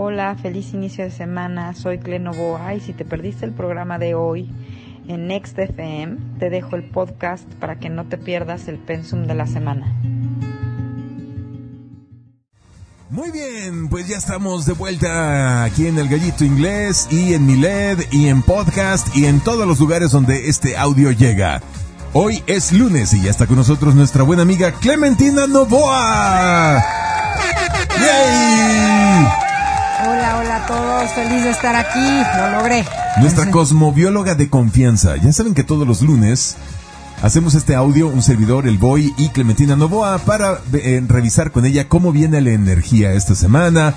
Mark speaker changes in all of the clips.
Speaker 1: Hola, feliz inicio de semana. Soy Clenovoa y si te perdiste el programa de hoy en Next FM, te dejo el podcast para que no te pierdas el pensum de la semana.
Speaker 2: Muy bien, pues ya estamos de vuelta aquí en el Gallito Inglés y en Miled y en podcast y en todos los lugares donde este audio llega. Hoy es lunes y ya está con nosotros nuestra buena amiga Clementina Novoa. ¡Yay!
Speaker 3: Hola, a todos, feliz de estar aquí, lo logré.
Speaker 2: Nuestra cosmobióloga de confianza. Ya saben que todos los lunes hacemos este audio, un servidor, el Boy y Clementina Novoa, para eh, revisar con ella cómo viene la energía esta semana,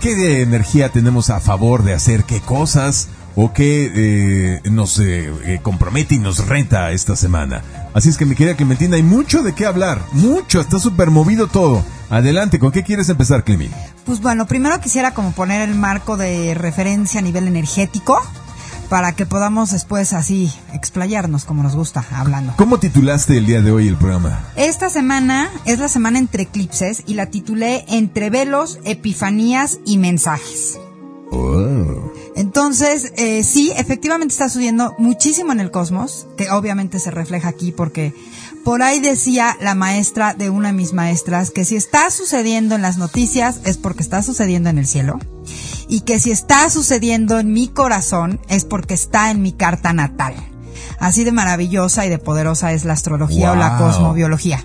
Speaker 2: qué de energía tenemos a favor de hacer qué cosas o qué eh, nos eh, eh, compromete y nos renta esta semana. Así es que mi querida Clementina, hay mucho de qué hablar, mucho, está súper movido todo. Adelante, ¿con qué quieres empezar, Clemi?
Speaker 3: Pues bueno, primero quisiera como poner el marco de referencia a nivel energético para que podamos después así explayarnos como nos gusta hablando.
Speaker 2: ¿Cómo titulaste el día de hoy el programa?
Speaker 3: Esta semana es la semana entre eclipses y la titulé Entre velos, epifanías y mensajes.
Speaker 2: Oh.
Speaker 3: Entonces, eh, sí, efectivamente está subiendo muchísimo en el cosmos, que obviamente se refleja aquí porque por ahí decía la maestra de una de mis maestras que si está sucediendo en las noticias es porque está sucediendo en el cielo y que si está sucediendo en mi corazón es porque está en mi carta natal. Así de maravillosa y de poderosa es la astrología o la cosmobiología.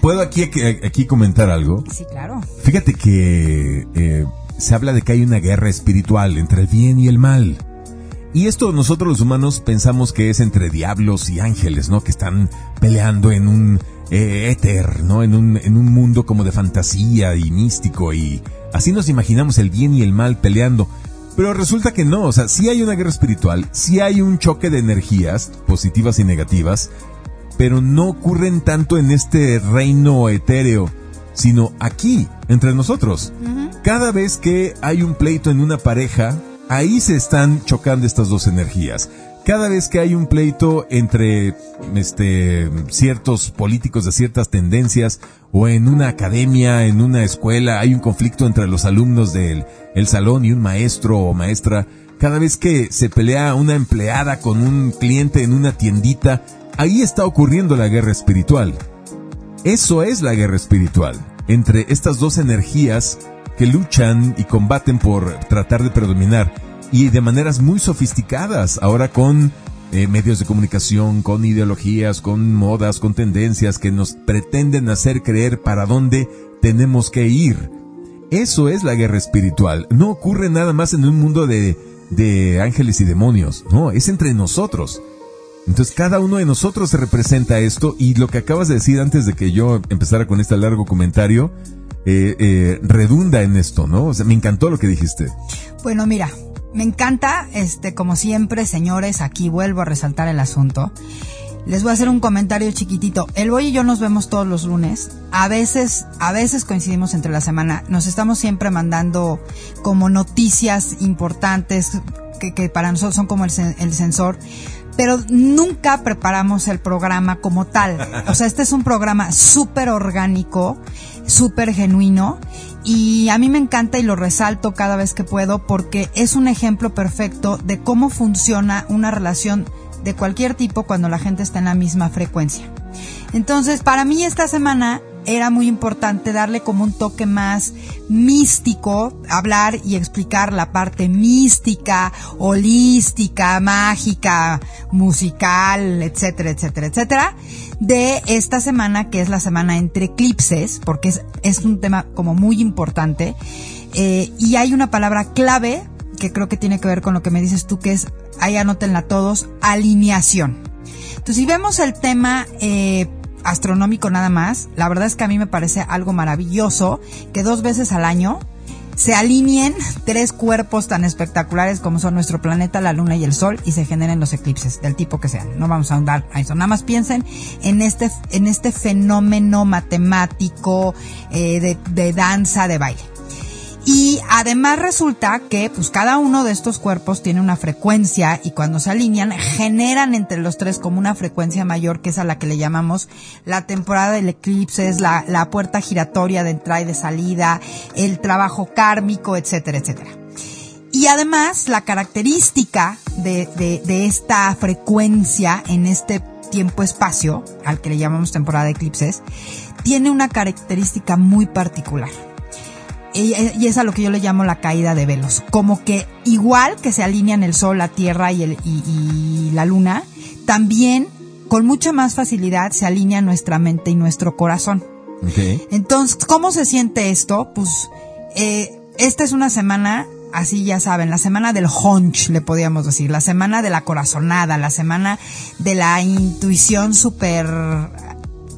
Speaker 2: ¿Puedo aquí, aquí, aquí comentar algo?
Speaker 3: Sí, claro.
Speaker 2: Fíjate que eh, se habla de que hay una guerra espiritual entre el bien y el mal. Y esto nosotros los humanos pensamos que es entre diablos y ángeles, ¿no? Que están peleando en un eh, éter, ¿no? En un, en un mundo como de fantasía y místico y así nos imaginamos el bien y el mal peleando. Pero resulta que no, o sea, sí hay una guerra espiritual, sí hay un choque de energías positivas y negativas, pero no ocurren tanto en este reino etéreo, sino aquí, entre nosotros. Cada vez que hay un pleito en una pareja, ahí se están chocando estas dos energías. Cada vez que hay un pleito entre este ciertos políticos de ciertas tendencias o en una academia, en una escuela, hay un conflicto entre los alumnos del el salón y un maestro o maestra, cada vez que se pelea una empleada con un cliente en una tiendita, ahí está ocurriendo la guerra espiritual. Eso es la guerra espiritual, entre estas dos energías que luchan y combaten por tratar de predominar y de maneras muy sofisticadas, ahora con eh, medios de comunicación, con ideologías, con modas, con tendencias que nos pretenden hacer creer para dónde tenemos que ir. Eso es la guerra espiritual. No ocurre nada más en un mundo de, de ángeles y demonios. No, es entre nosotros. Entonces cada uno de nosotros se representa esto y lo que acabas de decir antes de que yo empezara con este largo comentario, eh, eh, redunda en esto, ¿no? O sea, me encantó lo que dijiste.
Speaker 3: Bueno, mira, me encanta, este, como siempre, señores, aquí vuelvo a resaltar el asunto. Les voy a hacer un comentario chiquitito. El Boy y yo nos vemos todos los lunes. A veces, a veces coincidimos entre la semana. Nos estamos siempre mandando como noticias importantes que, para nosotros son como el, el sensor. Pero nunca preparamos el programa como tal. O sea, este es un programa súper orgánico, súper genuino. Y a mí me encanta y lo resalto cada vez que puedo porque es un ejemplo perfecto de cómo funciona una relación de cualquier tipo cuando la gente está en la misma frecuencia. Entonces, para mí esta semana era muy importante darle como un toque más místico, hablar y explicar la parte mística, holística, mágica, musical, etcétera, etcétera, etcétera, de esta semana que es la semana entre eclipses, porque es, es un tema como muy importante. Eh, y hay una palabra clave que creo que tiene que ver con lo que me dices tú, que es, ahí anótenla todos, alineación. Entonces, si vemos el tema eh, astronómico nada más, la verdad es que a mí me parece algo maravilloso que dos veces al año se alineen tres cuerpos tan espectaculares como son nuestro planeta, la luna y el sol y se generen los eclipses del tipo que sean. No vamos a ahondar a eso. Nada más piensen en este, en este fenómeno matemático eh, de, de danza, de baile. Y además resulta que pues cada uno de estos cuerpos tiene una frecuencia y cuando se alinean generan entre los tres como una frecuencia mayor que es a la que le llamamos la temporada del eclipse, es la, la puerta giratoria de entrada y de salida, el trabajo kármico, etcétera, etcétera. Y además la característica de, de, de esta frecuencia en este tiempo-espacio, al que le llamamos temporada de eclipses, tiene una característica muy particular y es a lo que yo le llamo la caída de velos. Como que igual que se alinean el sol, la tierra y, el, y, la luna, también con mucha más facilidad se alinea nuestra mente y nuestro corazón. Entonces, ¿cómo se siente esto? Pues eh, esta es una semana, así ya saben, la semana del hunch, le podríamos decir, la semana de la corazonada, la semana de la intuición súper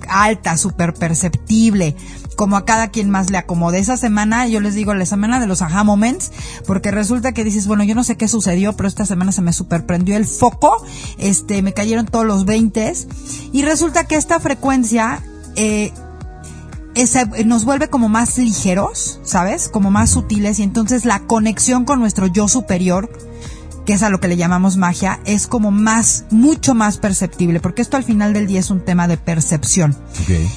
Speaker 3: alta, súper perceptible, como a cada quien más le acomode. Esa semana, yo les digo, la semana de los aha moments, porque resulta que dices, bueno, yo no sé qué sucedió, pero esta semana se me superprendió el foco, este, me cayeron todos los 20 y resulta que esta frecuencia, eh, nos vuelve como más ligeros, ¿sabes? Como más sutiles y entonces la conexión con nuestro yo superior que es a lo que le llamamos magia, es como más, mucho más perceptible, porque esto al final del día es un tema de percepción.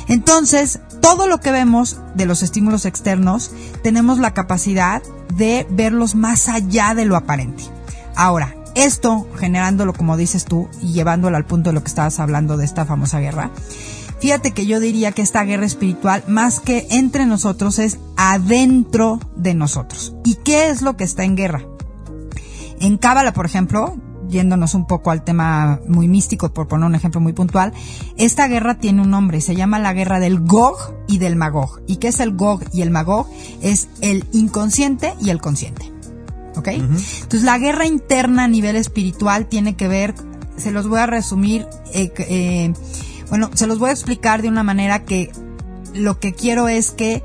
Speaker 3: Entonces, todo lo que vemos de los estímulos externos, tenemos la capacidad de verlos más allá de lo aparente. Ahora, esto generándolo, como dices tú, y llevándolo al punto de lo que estabas hablando de esta famosa guerra, fíjate que yo diría que esta guerra espiritual, más que entre nosotros, es adentro de nosotros. ¿Y qué es lo que está en guerra? En Cábala, por ejemplo, yéndonos un poco al tema muy místico, por poner un ejemplo muy puntual, esta guerra tiene un nombre, se llama la guerra del Gog y del Magog. ¿Y qué es el Gog y el Magog? Es el inconsciente y el consciente. ¿Ok? Entonces la guerra interna a nivel espiritual tiene que ver, se los voy a resumir, eh, eh, bueno, se los voy a explicar de una manera que lo que quiero es que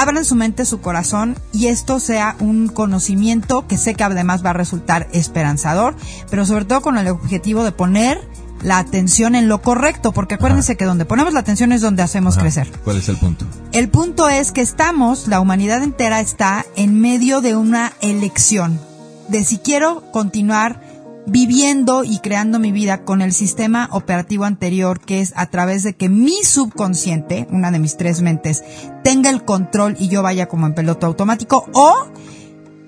Speaker 3: abran su mente, su corazón y esto sea un conocimiento que sé que además va a resultar esperanzador, pero sobre todo con el objetivo de poner la atención en lo correcto, porque acuérdense que donde ponemos la atención es donde hacemos crecer.
Speaker 2: ¿Cuál es el punto?
Speaker 3: El punto es que estamos, la humanidad entera está en medio de una elección, de si quiero continuar viviendo y creando mi vida con el sistema operativo anterior, que es a través de que mi subconsciente, una de mis tres mentes, tenga el control y yo vaya como en piloto automático, o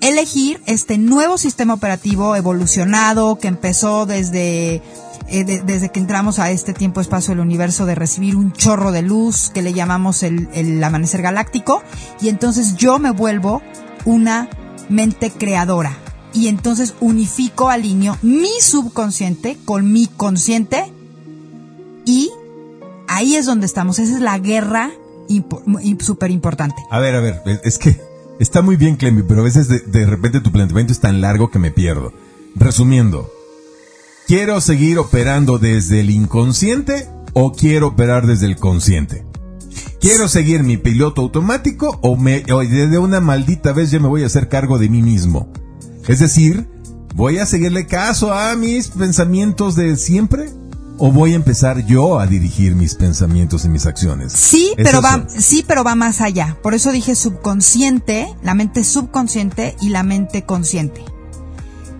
Speaker 3: elegir este nuevo sistema operativo evolucionado que empezó desde eh, desde que entramos a este tiempo espacio del universo de recibir un chorro de luz que le llamamos el, el amanecer galáctico y entonces yo me vuelvo una mente creadora y entonces unifico, alineo mi subconsciente con mi consciente y ahí es donde estamos. Esa es la guerra súper importante.
Speaker 2: A ver, a ver, es que está muy bien, Clemmy, pero a veces de, de repente tu planteamiento es tan largo que me pierdo. Resumiendo, ¿quiero seguir operando desde el inconsciente o quiero operar desde el consciente? ¿Quiero seguir mi piloto automático o, me, una maldita vez ya me voy a hacer cargo de mí mismo? Es decir, ¿voy a seguirle caso a mis pensamientos de siempre? ¿O voy a empezar yo a dirigir mis pensamientos y mis acciones?
Speaker 3: Sí, pero va, sí, pero va más allá. Por eso dije subconsciente, la mente subconsciente y la mente consciente.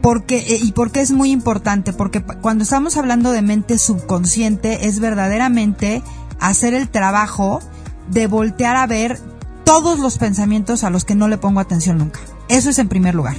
Speaker 3: Porque, eh, y porque es muy importante, porque cuando estamos hablando de mente subconsciente es verdaderamente hacer el trabajo de voltear a ver todos los pensamientos a los que no le pongo atención nunca. Eso es en primer lugar.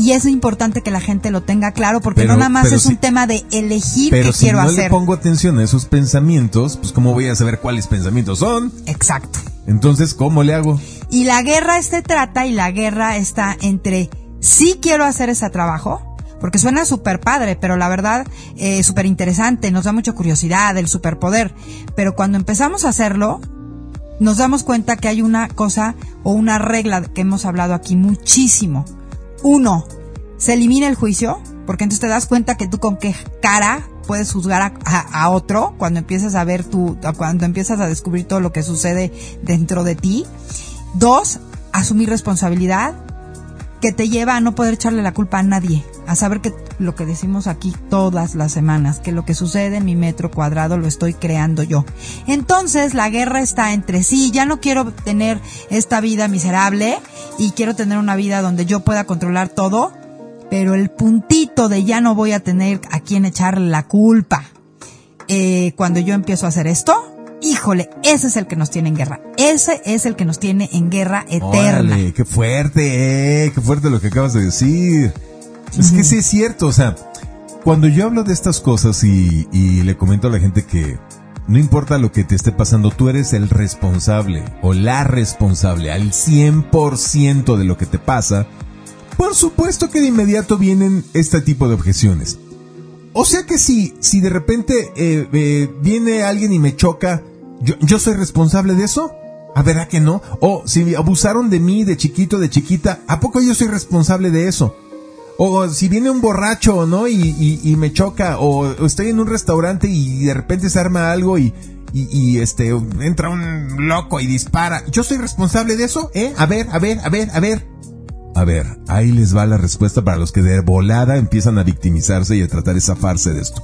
Speaker 3: Y es importante que la gente lo tenga claro porque no nada más es un tema de elegir qué
Speaker 2: si
Speaker 3: quiero
Speaker 2: no
Speaker 3: hacer.
Speaker 2: le pongo atención a esos pensamientos, pues cómo voy a saber cuáles pensamientos son.
Speaker 3: Exacto.
Speaker 2: Entonces, ¿cómo le hago?
Speaker 3: Y la guerra este trata y la guerra está entre sí quiero hacer ese trabajo, porque suena súper padre, pero la verdad, eh, súper interesante, nos da mucha curiosidad, el superpoder. Pero cuando empezamos a hacerlo, nos damos cuenta que hay una cosa o una regla que hemos hablado aquí muchísimo uno, se elimina el juicio, porque entonces te das cuenta que tú con qué cara puedes juzgar a, otro cuando empiezas a ver tu, cuando empiezas a descubrir todo lo que sucede dentro de ti. Dos, asumir responsabilidad que te lleva a no poder echarle la culpa a nadie, a saber que lo que decimos aquí todas las semanas, que lo que sucede en mi metro cuadrado lo estoy creando yo. Entonces la guerra está entre sí, ya no quiero tener esta vida miserable y quiero tener una vida donde yo pueda controlar todo, pero el puntito de ya no voy a tener a quien echarle la culpa. Eh, cuando yo empiezo a hacer esto, híjole, ese es el que nos tiene en guerra. Ese es el que nos tiene en guerra eterna.
Speaker 2: Órale, qué fuerte, eh, qué fuerte lo que acabas de decir. Es que sí es cierto, o sea, cuando yo hablo de estas cosas y, y le comento a la gente que no importa lo que te esté pasando, tú eres el responsable o la responsable al 100% de lo que te pasa, por supuesto que de inmediato vienen este tipo de objeciones. O sea que si, si de repente eh, eh, viene alguien y me choca, ¿yo, ¿yo soy responsable de eso? ¿A verdad que no? O si abusaron de mí de chiquito, de chiquita, ¿a poco yo soy responsable de eso? O si viene un borracho, ¿no? Y, y, me choca, o, o estoy en un restaurante y de repente se arma algo y, y, y, este, entra un loco y dispara. ¿Yo soy responsable de eso? ¿Eh? A ver, a ver, a ver, a ver. A ver, ahí les va la respuesta para los que de volada empiezan a victimizarse y a tratar de zafarse de esto.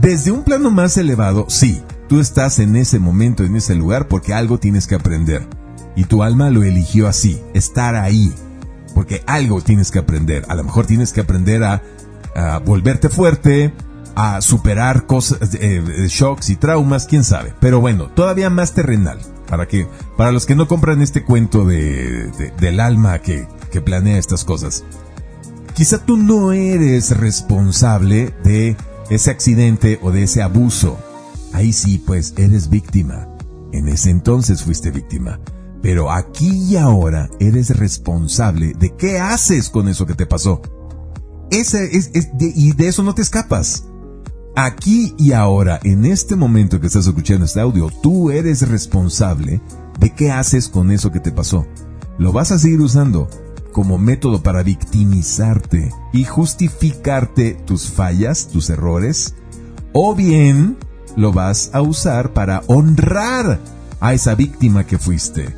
Speaker 2: Desde un plano más elevado, sí, tú estás en ese momento, en ese lugar, porque algo tienes que aprender. Y tu alma lo eligió así, estar ahí. Porque algo tienes que aprender. A lo mejor tienes que aprender a, volverte fuerte, a superar cosas, eh, shocks y traumas, quién sabe. Pero bueno, todavía más terrenal. Para que, para los que no compran este cuento de, de, del alma que, que planea estas cosas. Quizá tú no eres responsable de ese accidente o de ese abuso. Ahí sí, pues eres víctima. En ese entonces fuiste víctima. Pero aquí y ahora eres responsable de qué haces con eso que te pasó. Ese es, y de eso no te escapas. Aquí y ahora, en este momento que estás escuchando este audio, tú eres responsable de qué haces con eso que te pasó. Lo vas a seguir usando como método para victimizarte y justificarte tus fallas, tus errores, o bien lo vas a usar para honrar a esa víctima que fuiste.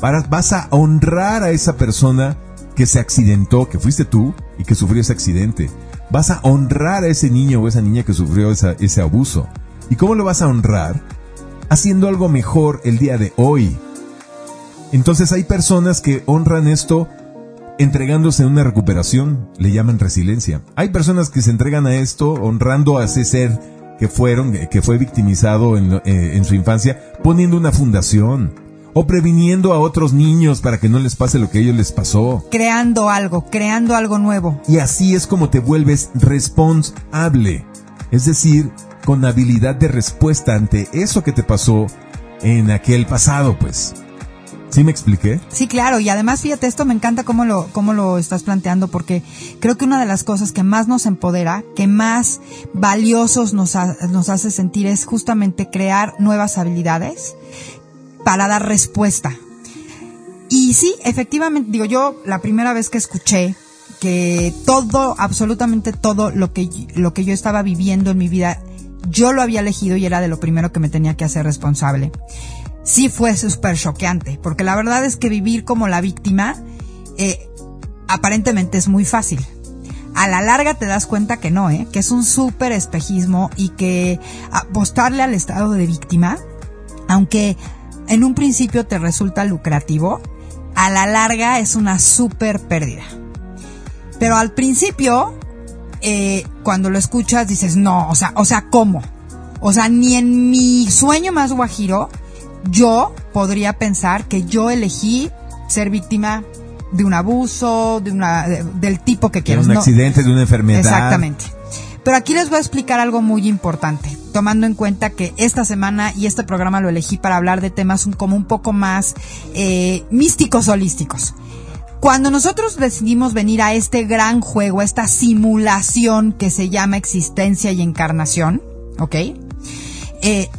Speaker 2: Para, vas a honrar a esa persona que se accidentó, que fuiste tú y que sufrió ese accidente. Vas a honrar a ese niño o esa niña que sufrió ese abuso. ¿Y cómo lo vas a honrar? Haciendo algo mejor el día de hoy. Entonces hay personas que honran esto entregándose en una recuperación, le llaman resiliencia. Hay personas que se entregan a esto honrando a ese ser que fueron, que fue victimizado en, eh, en su infancia, poniendo una fundación o previniendo a otros niños para que no les pase lo que a ellos les pasó.
Speaker 3: Creando algo, creando algo nuevo.
Speaker 2: Y así es como te vuelves responsable. Es decir, con habilidad de respuesta ante eso que te pasó en aquel pasado, pues. ¿Sí me expliqué?
Speaker 3: Sí, claro, y además fíjate, esto me encanta cómo lo, cómo lo estás planteando, porque creo que una de las cosas que más nos empodera, que más valiosos nos, ha, nos hace sentir es justamente crear nuevas habilidades para dar respuesta. Y sí, efectivamente, digo yo, la primera vez que escuché que todo, absolutamente todo lo que, lo que yo estaba viviendo en mi vida, yo lo había elegido y era de lo primero que me tenía que hacer responsable sí fue súper choqueante, porque la verdad es que vivir como la víctima eh, aparentemente es muy fácil. A la larga te das cuenta que no, ¿eh? que es un súper espejismo y que apostarle al estado de víctima, aunque en un principio te resulta lucrativo, a la larga es una súper pérdida. Pero al principio, eh, cuando lo escuchas, dices, no, o sea, o sea, ¿cómo? O sea, ni en mi sueño más guajiro yo podría pensar que yo elegí ser víctima de un abuso, de una, de, del tipo que quiero.
Speaker 2: De un accidente, de una enfermedad.
Speaker 3: Exactamente. Pero aquí les voy a explicar algo muy importante, tomando en cuenta que esta semana y este programa lo elegí para hablar de temas como un poco más eh, místicos holísticos. Cuando nosotros decidimos venir a este gran juego, a esta simulación que se llama existencia y encarnación, ¿ok? Eh,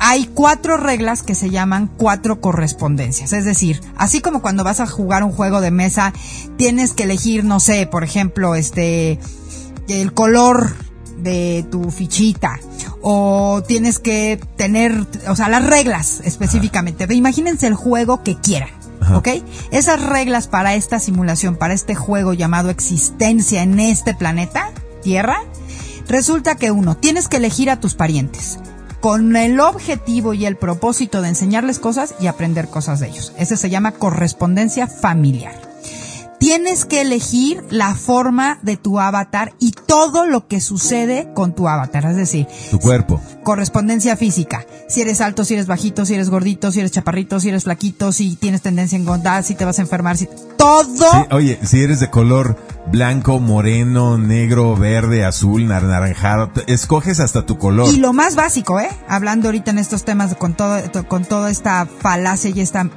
Speaker 3: hay cuatro reglas que se llaman cuatro correspondencias. Es decir, así como cuando vas a jugar un juego de mesa, tienes que elegir, no sé, por ejemplo, este, el color de tu fichita o tienes que tener, o sea, las reglas específicamente. Imagínense el juego que quieran. ¿ok? Esas reglas para esta simulación, para este juego llamado existencia en este planeta, Tierra, resulta que uno, tienes que elegir a tus parientes con el objetivo y el propósito de enseñarles cosas y aprender cosas de ellos. Ese se llama correspondencia familiar tienes que elegir la forma de tu avatar y todo lo que sucede con tu avatar, es decir,
Speaker 2: tu cuerpo.
Speaker 3: Correspondencia física. Si eres alto, si eres bajito, si eres gordito, si eres chaparrito, si eres flaquito, si tienes tendencia a engordar, si te vas a enfermar, si todo.
Speaker 2: oye, si eres de color blanco, moreno, negro, verde, azul, naranjado, escoges hasta tu color.
Speaker 3: Y lo más básico, ¿eh? Hablando ahorita en estos temas con todo con toda esta falacia y esta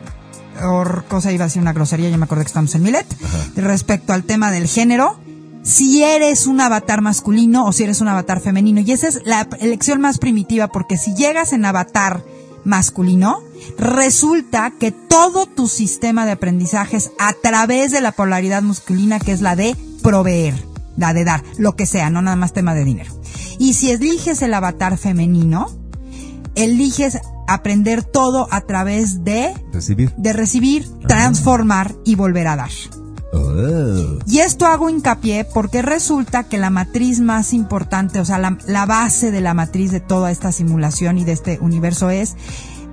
Speaker 3: cosa iba a ser una grosería, ya me acordé que estamos en Milet, respecto al tema del género, si eres un avatar masculino o si eres un avatar femenino. Y esa es la elección más primitiva, porque si llegas en avatar masculino, resulta que todo tu sistema de aprendizajes a través de la polaridad masculina, que es la de proveer, la de dar, lo que sea, no nada más tema de dinero. Y si eliges el avatar femenino, eliges aprender todo a través de
Speaker 2: recibir,
Speaker 3: de recibir, transformar y volver a dar. Oh. Y esto hago hincapié porque resulta que la matriz más importante, o sea, la, la base de la matriz de toda esta simulación y de este universo es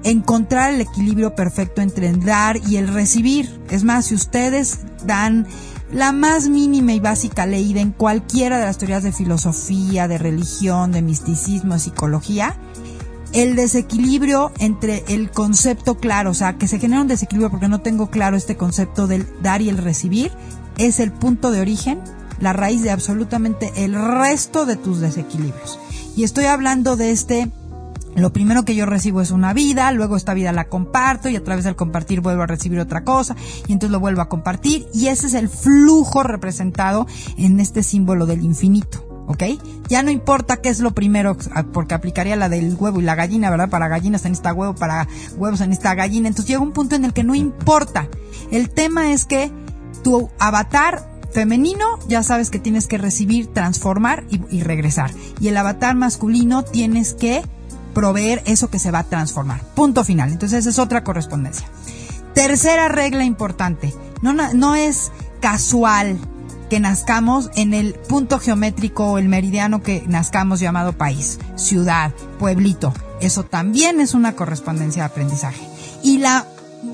Speaker 3: encontrar el equilibrio perfecto entre el dar y el recibir. Es más, si ustedes dan la más mínima y básica leída en cualquiera de las teorías de filosofía, de religión, de misticismo, de psicología, el desequilibrio entre el concepto claro, o sea, que se genera un desequilibrio porque no tengo claro este concepto del dar y el recibir, es el punto de origen, la raíz de absolutamente el resto de tus desequilibrios. Y estoy hablando de este, lo primero que yo recibo es una vida, luego esta vida la comparto y a través del compartir vuelvo a recibir otra cosa y entonces lo vuelvo a compartir y ese es el flujo representado en este símbolo del infinito. ¿Ok? Ya no importa qué es lo primero, porque aplicaría la del huevo y la gallina, ¿verdad? Para gallinas en esta huevo, para huevos en esta gallina. Entonces llega un punto en el que no importa. El tema es que tu avatar femenino ya sabes que tienes que recibir, transformar y, y regresar. Y el avatar masculino tienes que proveer eso que se va a transformar. Punto final. Entonces esa es otra correspondencia. Tercera regla importante. No, no es casual que nazcamos en el punto geométrico o el meridiano que nazcamos llamado país, ciudad, pueblito. Eso también es una correspondencia de aprendizaje. Y la,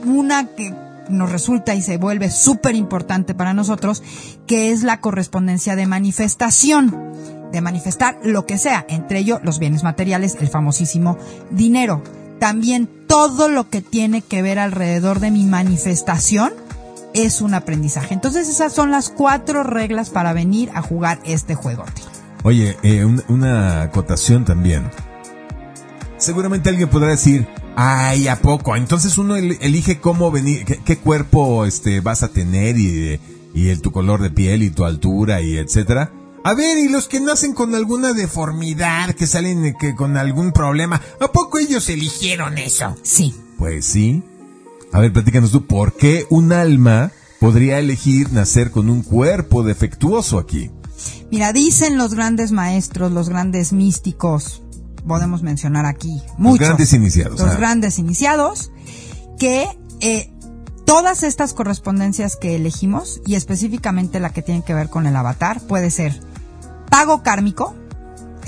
Speaker 3: una que nos resulta y se vuelve súper importante para nosotros, que es la correspondencia de manifestación, de manifestar lo que sea, entre ellos los bienes materiales, el famosísimo dinero. También todo lo que tiene que ver alrededor de mi manifestación es un aprendizaje. Entonces esas son las cuatro reglas para venir a jugar este juego.
Speaker 2: Oye, eh, una acotación también. Seguramente alguien podrá decir, ay, ¿a poco? Entonces uno elige cómo venir, qué, cuerpo este, vas a tener y, y el, tu color de piel y tu altura y etcétera. A ver, y los que nacen con alguna deformidad, que salen que, con algún problema, ¿a poco ellos eligieron eso?
Speaker 3: Sí.
Speaker 2: Pues sí. A ver, platícanos tú, ¿por qué un alma podría elegir nacer con un cuerpo defectuoso aquí?
Speaker 3: Mira, dicen los grandes maestros, los grandes místicos, podemos mencionar aquí muchos.
Speaker 2: Los grandes iniciados.
Speaker 3: Los grandes iniciados, que eh, todas estas correspondencias que elegimos, y específicamente la que tiene que ver con el avatar, puede ser pago kármico,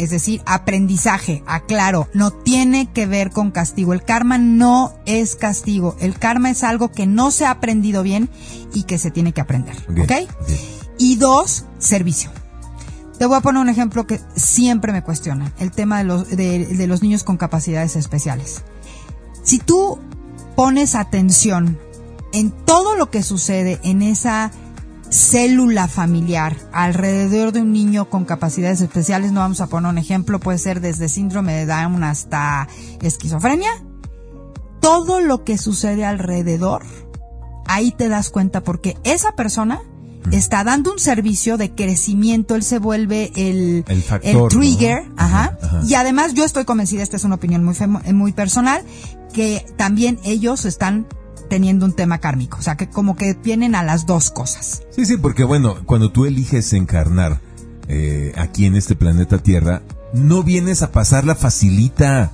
Speaker 3: es decir, aprendizaje, aclaro, no tiene que ver con castigo. El karma no es castigo. El karma es algo que no se ha aprendido bien y que se tiene que aprender. ¿Ok? Y dos, servicio. Te voy a poner un ejemplo que siempre me cuestiona, el tema de los, de los niños con capacidades especiales. Si tú pones atención en todo lo que sucede en esa célula familiar. Alrededor de un niño con capacidades especiales, no vamos a poner un ejemplo, puede ser desde síndrome de Down hasta esquizofrenia, todo lo que sucede alrededor, ahí te das cuenta porque esa persona está dando un servicio de crecimiento, él se vuelve el,
Speaker 2: el,
Speaker 3: trigger, ajá, y además yo estoy convencida, esta es una opinión muy, muy personal, que también ellos están teniendo un tema kármico. O sea, que como que vienen a las dos cosas.
Speaker 2: Sí, sí, porque bueno, cuando tú eliges encarnar eh, aquí en este planeta Tierra, no vienes a pasarla facilita.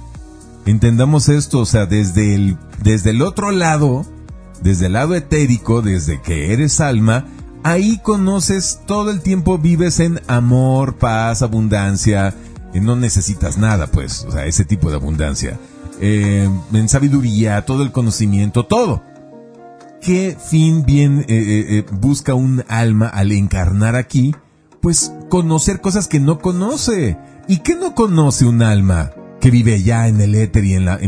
Speaker 2: Entendamos esto, o sea, desde el, desde el otro lado, desde el lado etérico, desde que eres alma, ahí conoces todo el tiempo, vives en amor, paz, abundancia, no necesitas nada, pues, o sea, ese tipo de abundancia. Eh, en sabiduría, todo el conocimiento, todo. ¿Qué fin bien eh, eh, busca un alma al encarnar aquí? Pues conocer cosas que no conoce. ¿Y qué no conoce un alma que vive ya en el éter y en la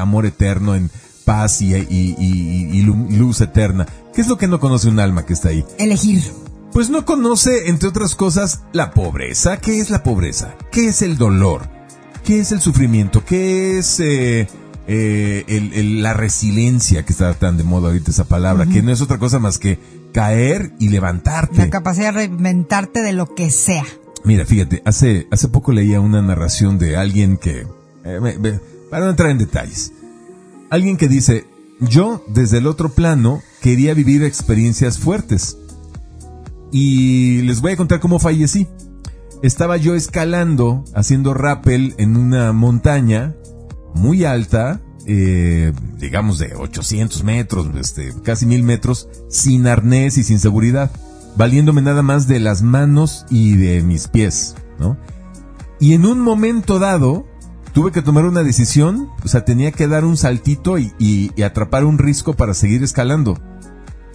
Speaker 2: amor eterno, en paz y, y, luz eterna? ¿Qué es lo que no conoce un alma que está ahí?
Speaker 3: Elegir.
Speaker 2: Pues no conoce, entre otras cosas, la pobreza. ¿Qué es la pobreza? ¿Qué es el dolor? ¿Qué es el sufrimiento? ¿Qué es eh, eh, la resiliencia, que está tan de moda ahorita esa palabra, que no es otra cosa más que caer y levantarte?
Speaker 3: La capacidad de reinventarte de lo que sea.
Speaker 2: Mira, fíjate, hace, hace poco leía una narración de alguien que, eh, para no entrar en detalles, alguien que dice, yo desde el otro plano quería vivir experiencias fuertes. Y les voy a contar cómo fallecí estaba yo escalando, haciendo rappel en una montaña muy alta, eh, digamos de 800 metros, este, casi mil metros, sin arnés y sin seguridad, valiéndome nada más de las manos y de mis pies, ¿no? Y en un momento dado, tuve que tomar una decisión, o sea, tenía que dar un saltito y, y atrapar un risco para seguir escalando.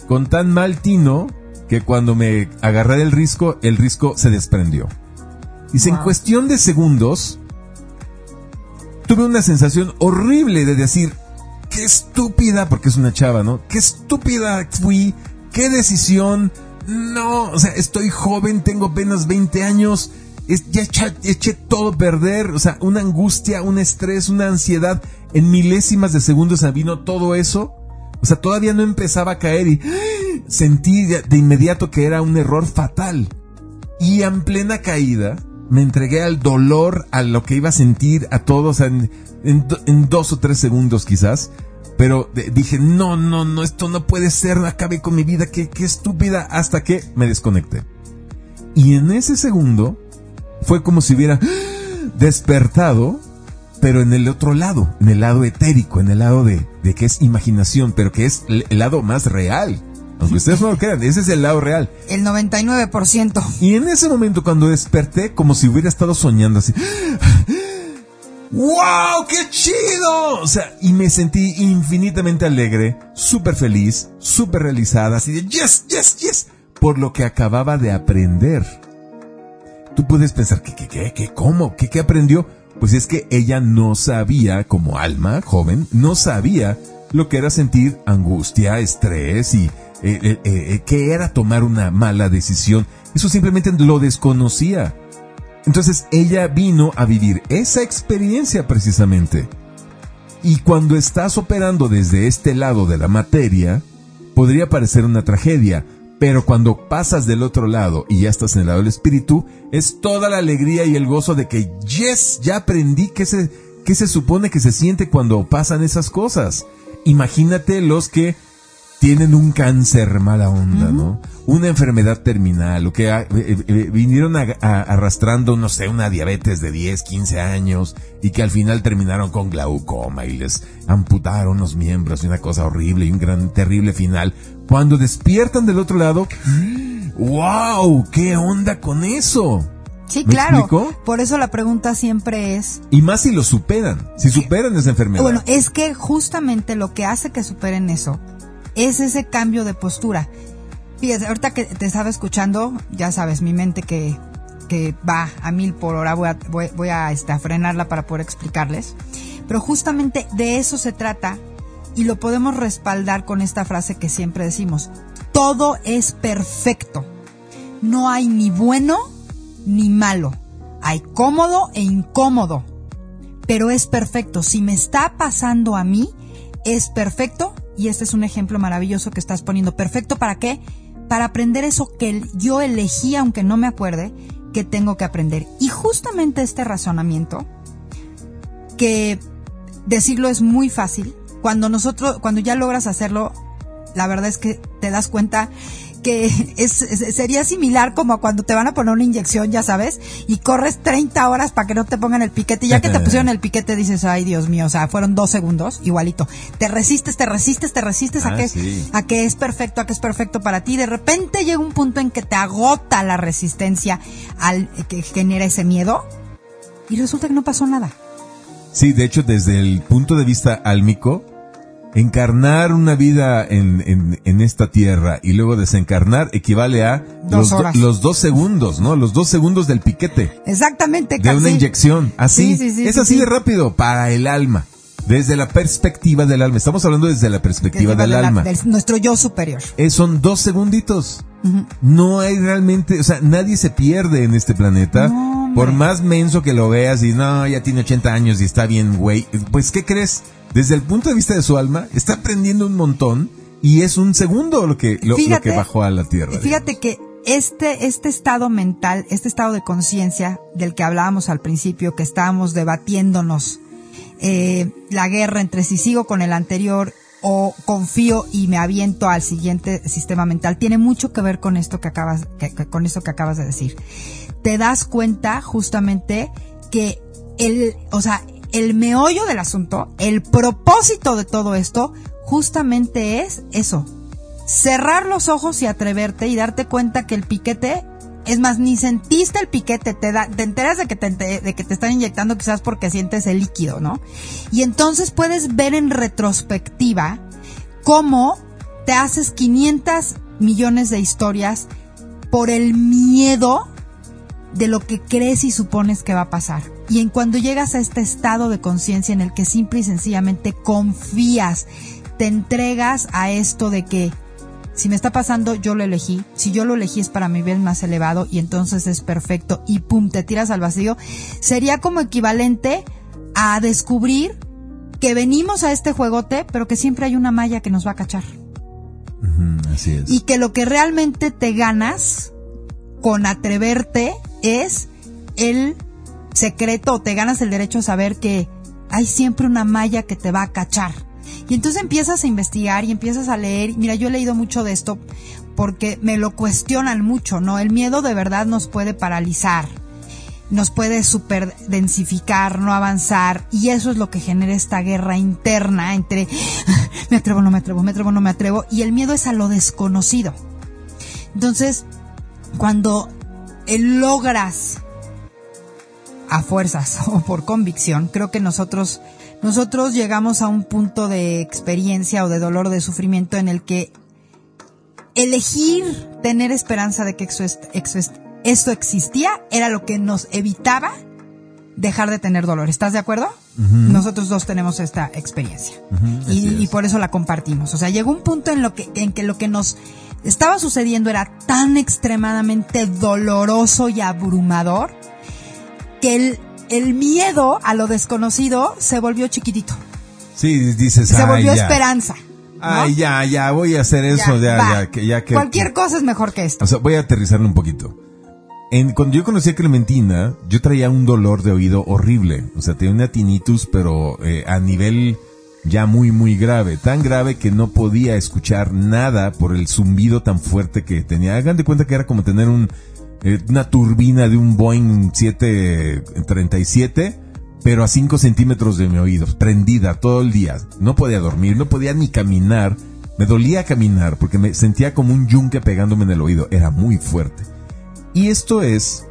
Speaker 2: Con tan mal tino que cuando me agarré del risco, el risco se desprendió. Dice, en cuestión de segundos, tuve una sensación horrible de decir, qué estúpida, porque es una chava, ¿no? Qué estúpida fui, qué decisión, no, o sea, estoy joven, tengo apenas 20 años, ya eché, todo a perder, o sea, una angustia, un estrés, una ansiedad, en milésimas de segundos se vino todo eso, o sea, todavía no empezaba a caer y sentí de inmediato que era un error fatal. Y en plena caída, me entregué al dolor, a lo que iba a sentir, a todos, en, en, dos o tres segundos quizás. Pero dije, no, no, no, esto no puede ser, acabé con mi vida, qué, qué estúpida, hasta que me desconecté. Y en ese segundo fue como si hubiera despertado, pero en el otro lado, en el lado etérico, en el lado de, de que es imaginación, pero que es el lado más real. Aunque ustedes no lo crean, ese es el lado real.
Speaker 3: El 99%.
Speaker 2: Y en ese momento cuando desperté, como si hubiera estado soñando así. ¡Wow! ¡Qué chido! O sea, y me sentí infinitamente alegre, súper feliz, súper realizada, así de yes, yes, yes, por lo que acababa de aprender. Tú puedes pensar, ¿qué, qué, qué, qué, cómo? ¿Qué, qué aprendió? Pues es que ella no sabía, como alma joven, no sabía lo que era sentir angustia, estrés y eh, eh, eh, qué era tomar una mala decisión. Eso simplemente lo desconocía. Entonces ella vino a vivir esa experiencia precisamente. Y cuando estás operando desde este lado de la materia, podría parecer una tragedia, pero cuando pasas del otro lado y ya estás en el lado del espíritu, es toda la alegría y el gozo de que, yes, ya aprendí qué se, qué se supone que se siente cuando pasan esas cosas. Imagínate los que tienen un cáncer mala onda, ¿no? Una enfermedad terminal, o que ah, eh, eh, vinieron arrastrando, no sé, una diabetes de 10, 15 años, y que al final terminaron con glaucoma y les amputaron los miembros, y una cosa horrible y un gran, terrible final. Cuando despiertan del otro lado, ¡wow! ¿Qué onda con eso?
Speaker 3: Sí, claro. Por eso la pregunta siempre es.
Speaker 2: Y más si lo superan, si superan esa enfermedad.
Speaker 3: Bueno, es que justamente lo que hace que superen eso es ese cambio de postura. Fíjate, ahorita que te estaba escuchando, ya sabes, mi mente que, que va a mil por hora, voy a, voy, a, este, frenarla para poder explicarles. Pero justamente de eso se trata y lo podemos respaldar con esta frase que siempre decimos. Todo es perfecto. No hay ni bueno ni malo. Hay cómodo e incómodo. Pero es perfecto. Si me está pasando a mí, es perfecto y este es un ejemplo maravilloso que estás poniendo. Perfecto, ¿para qué? Para aprender eso que yo elegí, aunque no me acuerde, que tengo que aprender. Y justamente este razonamiento, que decirlo es muy fácil, cuando nosotros, cuando ya logras hacerlo, la verdad es que te das cuenta que es, sería similar como a cuando te van a poner una inyección, ya sabes, y corres 30 horas para que no te pongan el piquete. Y ya que te pusieron el piquete, dices, ay Dios mío, o sea, fueron dos segundos, igualito. Te resistes, te resistes, te resistes a,
Speaker 2: Ah,
Speaker 3: que,
Speaker 2: sí.
Speaker 3: a que es perfecto, a que es perfecto para ti. De repente llega un punto en que te agota la resistencia al que genera ese miedo. Y resulta que no pasó nada.
Speaker 2: Sí, de hecho, desde el punto de vista álmico, encarnar una vida en, en, en esta tierra y luego desencarnar equivale a
Speaker 3: Dos
Speaker 2: los, do-
Speaker 3: horas.
Speaker 2: los dos segundos, ¿no? Los dos segundos del piquete
Speaker 3: Exactamente,
Speaker 2: de una inyección. Así,
Speaker 3: Sí, sí, sí,
Speaker 2: es
Speaker 3: sí,
Speaker 2: así
Speaker 3: sí.
Speaker 2: de rápido para el alma. Desde la perspectiva del alma. Estamos hablando desde la perspectiva del
Speaker 3: la-
Speaker 2: alma.
Speaker 3: del- nuestro yo superior.
Speaker 2: Eh, son dos segunditos. No hay realmente, o sea, nadie se pierde en este planeta.
Speaker 3: No,
Speaker 2: por más menso que lo veas y no, ya tiene 80 años y está bien, güey. Pues, ¿qué crees? Desde el punto de vista de su alma, está aprendiendo un montón y es un segundo lo que, lo, que bajó a la tierra.
Speaker 3: Fíjate que este, este estado mental, este estado de conciencia del que hablábamos al principio, que estábamos debatiéndonos eh, la guerra entre si sigo con el anterior o confío y me aviento al siguiente sistema mental, tiene mucho que ver con esto que acabas, que- que- con esto que acabas de decir. Te das cuenta justamente que el, o sea, el meollo del asunto, el propósito de todo esto, justamente es eso, cerrar los ojos y atreverte y darte cuenta que el piquete es más ni sentiste el piquete te da te enteras de que te de que te están inyectando quizás porque sientes el líquido no y entonces puedes ver en retrospectiva cómo te haces 500 millones de historias por el miedo de lo que crees y supones que va a pasar. Y en cuando llegas a este estado de conciencia en el que simple y sencillamente confías, te entregas a esto de que si me está pasando, yo lo elegí. Si yo lo elegí es para mi bien más elevado y entonces es perfecto y pum, te tiras al vacío. Sería como equivalente a descubrir que venimos a este juegote, pero que siempre hay una malla que nos va a cachar.
Speaker 2: Así es.
Speaker 3: Y que lo que realmente te ganas con atreverte es el secreto te ganas el derecho a saber que hay siempre una malla que te va a cachar. Y entonces empiezas a investigar y empiezas a leer. Mira, yo he leído mucho de esto porque me lo cuestionan mucho, ¿no? El miedo de verdad nos puede paralizar, nos puede superdensificar, no avanzar. Y eso es lo que genera esta guerra interna entre me atrevo, no me atrevo, me atrevo, no me atrevo. Y el miedo es a lo desconocido. Entonces, cuando logras a fuerzas o por convicción, creo que nosotros nosotros llegamos a un punto de experiencia o de dolor o de sufrimiento en el que elegir tener esperanza de que esto, es- esto es- esto existía era lo que nos evitaba dejar de tener dolor. ¿Estás de acuerdo? Nosotros dos tenemos esta experiencia y, y por eso la compartimos. O sea, llegó un punto en lo que en que lo que nos estaba sucediendo era tan extremadamente doloroso y abrumador que el, el miedo a lo desconocido se volvió chiquitito.
Speaker 2: Sí, dices,
Speaker 3: Se
Speaker 2: "Ay,
Speaker 3: volvió
Speaker 2: ya.
Speaker 3: esperanza. ¿no?
Speaker 2: Ay, ya, ya, voy a hacer eso, ya,
Speaker 3: va.
Speaker 2: ya, que, ya que...
Speaker 3: Cualquier cosa es mejor que esto.
Speaker 2: O sea, voy a aterrizarlo un poquito. En, cuando yo conocí a Clementina, yo traía un dolor de oído horrible. O sea, tenía una tinnitus, pero eh, a nivel ya muy, muy grave. Tan grave que no podía escuchar nada por el zumbido tan fuerte que tenía. Hagan de cuenta que era como tener un, eh, una turbina de un Boeing 737, pero a 5 centímetros de mi oído, prendida todo el día. No podía dormir, no podía ni caminar. Me dolía caminar porque me sentía como un yunque pegándome en el oído. Era muy fuerte. Y esto es,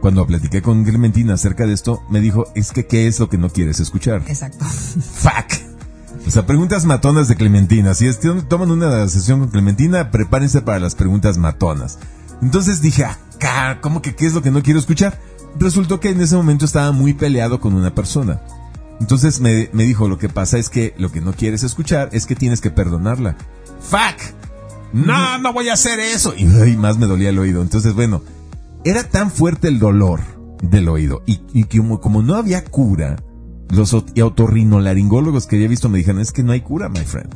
Speaker 2: cuando platiqué con Clementina acerca de esto, me dijo, es que ¿qué es lo que no quieres escuchar?
Speaker 3: Exacto.
Speaker 2: Fuck. O sea, preguntas matonas de Clementina. Si toman una sesión con Clementina, prepárense para las preguntas matonas. Entonces dije, acá, ¿cómo que qué es lo que no quiero escuchar? Resultó que en ese momento estaba muy peleado con una persona. Entonces me, me dijo, lo que pasa es que lo que no quieres escuchar es que tienes que perdonarla. ¡Fuck! No, no voy a hacer eso. Y ay, más me dolía el oído. Entonces, bueno, era tan fuerte el dolor del oído y, y como no había cura, los ot- otorrinolaringólogos que había visto me dijeron, es que no hay cura, my friend.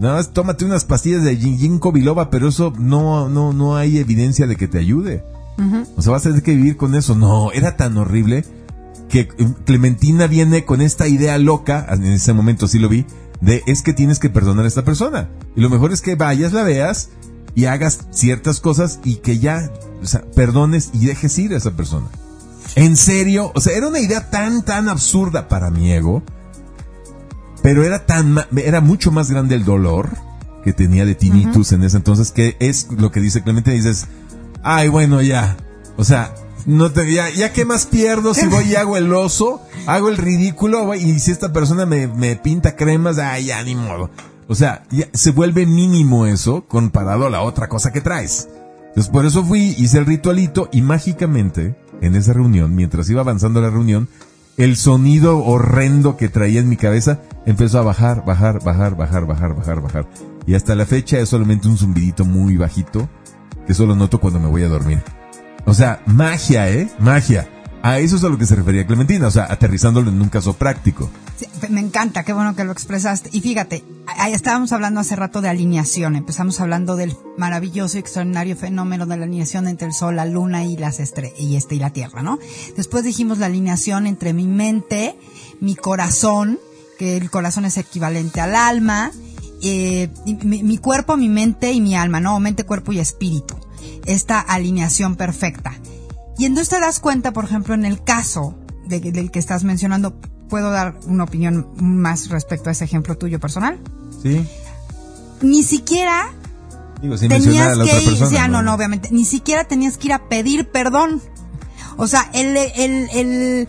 Speaker 2: Nada más tómate unas pastillas de gin- ginkgo biloba, pero eso no, no, no hay evidencia de que te ayude. O sea, vas a tener que vivir con eso. No, era tan horrible que eh, Clementina viene con esta idea loca, en ese momento sí lo vi, de es que tienes que perdonar a esta persona. Y lo mejor es que vayas, la veas y hagas ciertas cosas y que ya, o sea, perdones y dejes ir a esa persona. En serio, o sea, era una idea tan, tan absurda para mi ego, pero era tan, era mucho más grande el dolor que tenía de tinnitus en ese entonces, que es lo que dice Clemente, dices, ay, bueno, ya, o sea, no te, ya, ya qué más pierdo si voy y hago el oso, hago el ridículo, y si esta persona me, me pinta cremas, ay, ya, ni modo. O sea, ya se vuelve mínimo eso comparado a la otra cosa que traes. Entonces por eso fui, hice el ritualito y mágicamente, en esa reunión, mientras iba avanzando la reunión, el sonido horrendo que traía en mi cabeza empezó a bajar, bajar, bajar, bajar, bajar, bajar, bajar. Y hasta la fecha es solamente un zumbidito muy bajito que solo noto cuando me voy a dormir. O sea, magia, ¿eh? Magia. A eso es a lo que se refería Clementina, o sea, aterrizándolo en un caso práctico.
Speaker 3: me encanta, qué bueno que lo expresaste. Y fíjate, ahí estábamos hablando hace rato de alineación, empezamos hablando del maravilloso y extraordinario fenómeno de la alineación entre el Sol, la Luna y las estrellas, y este y la Tierra, ¿no? Después dijimos la alineación entre mi mente, mi corazón, que el corazón es equivalente al alma, eh, mi, mi cuerpo, mi mente y mi alma, ¿no? Mente, cuerpo y espíritu esta alineación perfecta. Y entonces te das cuenta, por ejemplo, en el caso del que estás mencionando, ¿puedo dar una opinión más respecto a ese ejemplo tuyo personal?
Speaker 2: Sí.
Speaker 3: Ni siquiera tenías que ir, ya, no, no, obviamente, ni siquiera tenías que ir a pedir perdón. O sea, el, el, el,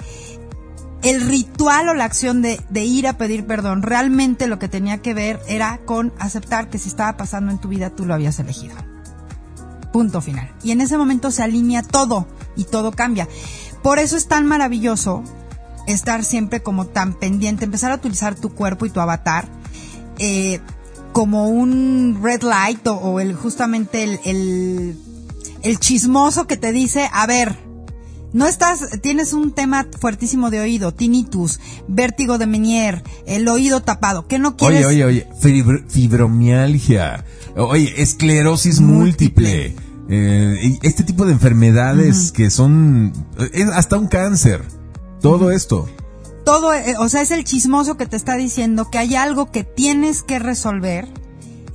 Speaker 3: el ritual o la acción de, de, ir a pedir perdón, realmente lo que tenía que ver era con aceptar que si estaba pasando en tu vida tú lo habías elegido. Punto final. Y en ese momento se alinea todo y todo cambia. Por eso es tan maravilloso estar siempre como tan pendiente, empezar a utilizar tu cuerpo y tu avatar eh, como un red light o, el justamente el, el, el chismoso que te dice, a ver, no estás, tienes un tema fuertísimo de oído, tinnitus, vértigo de Menier, el oído tapado, ¿qué no quieres?
Speaker 2: Oye, oye, oye, fibromialgia, oye, esclerosis múltiple, eh, este tipo de enfermedades que son, hasta un cáncer, todo esto.
Speaker 3: Todo, eh, o sea, es el chismoso que te está diciendo que hay algo que tienes que resolver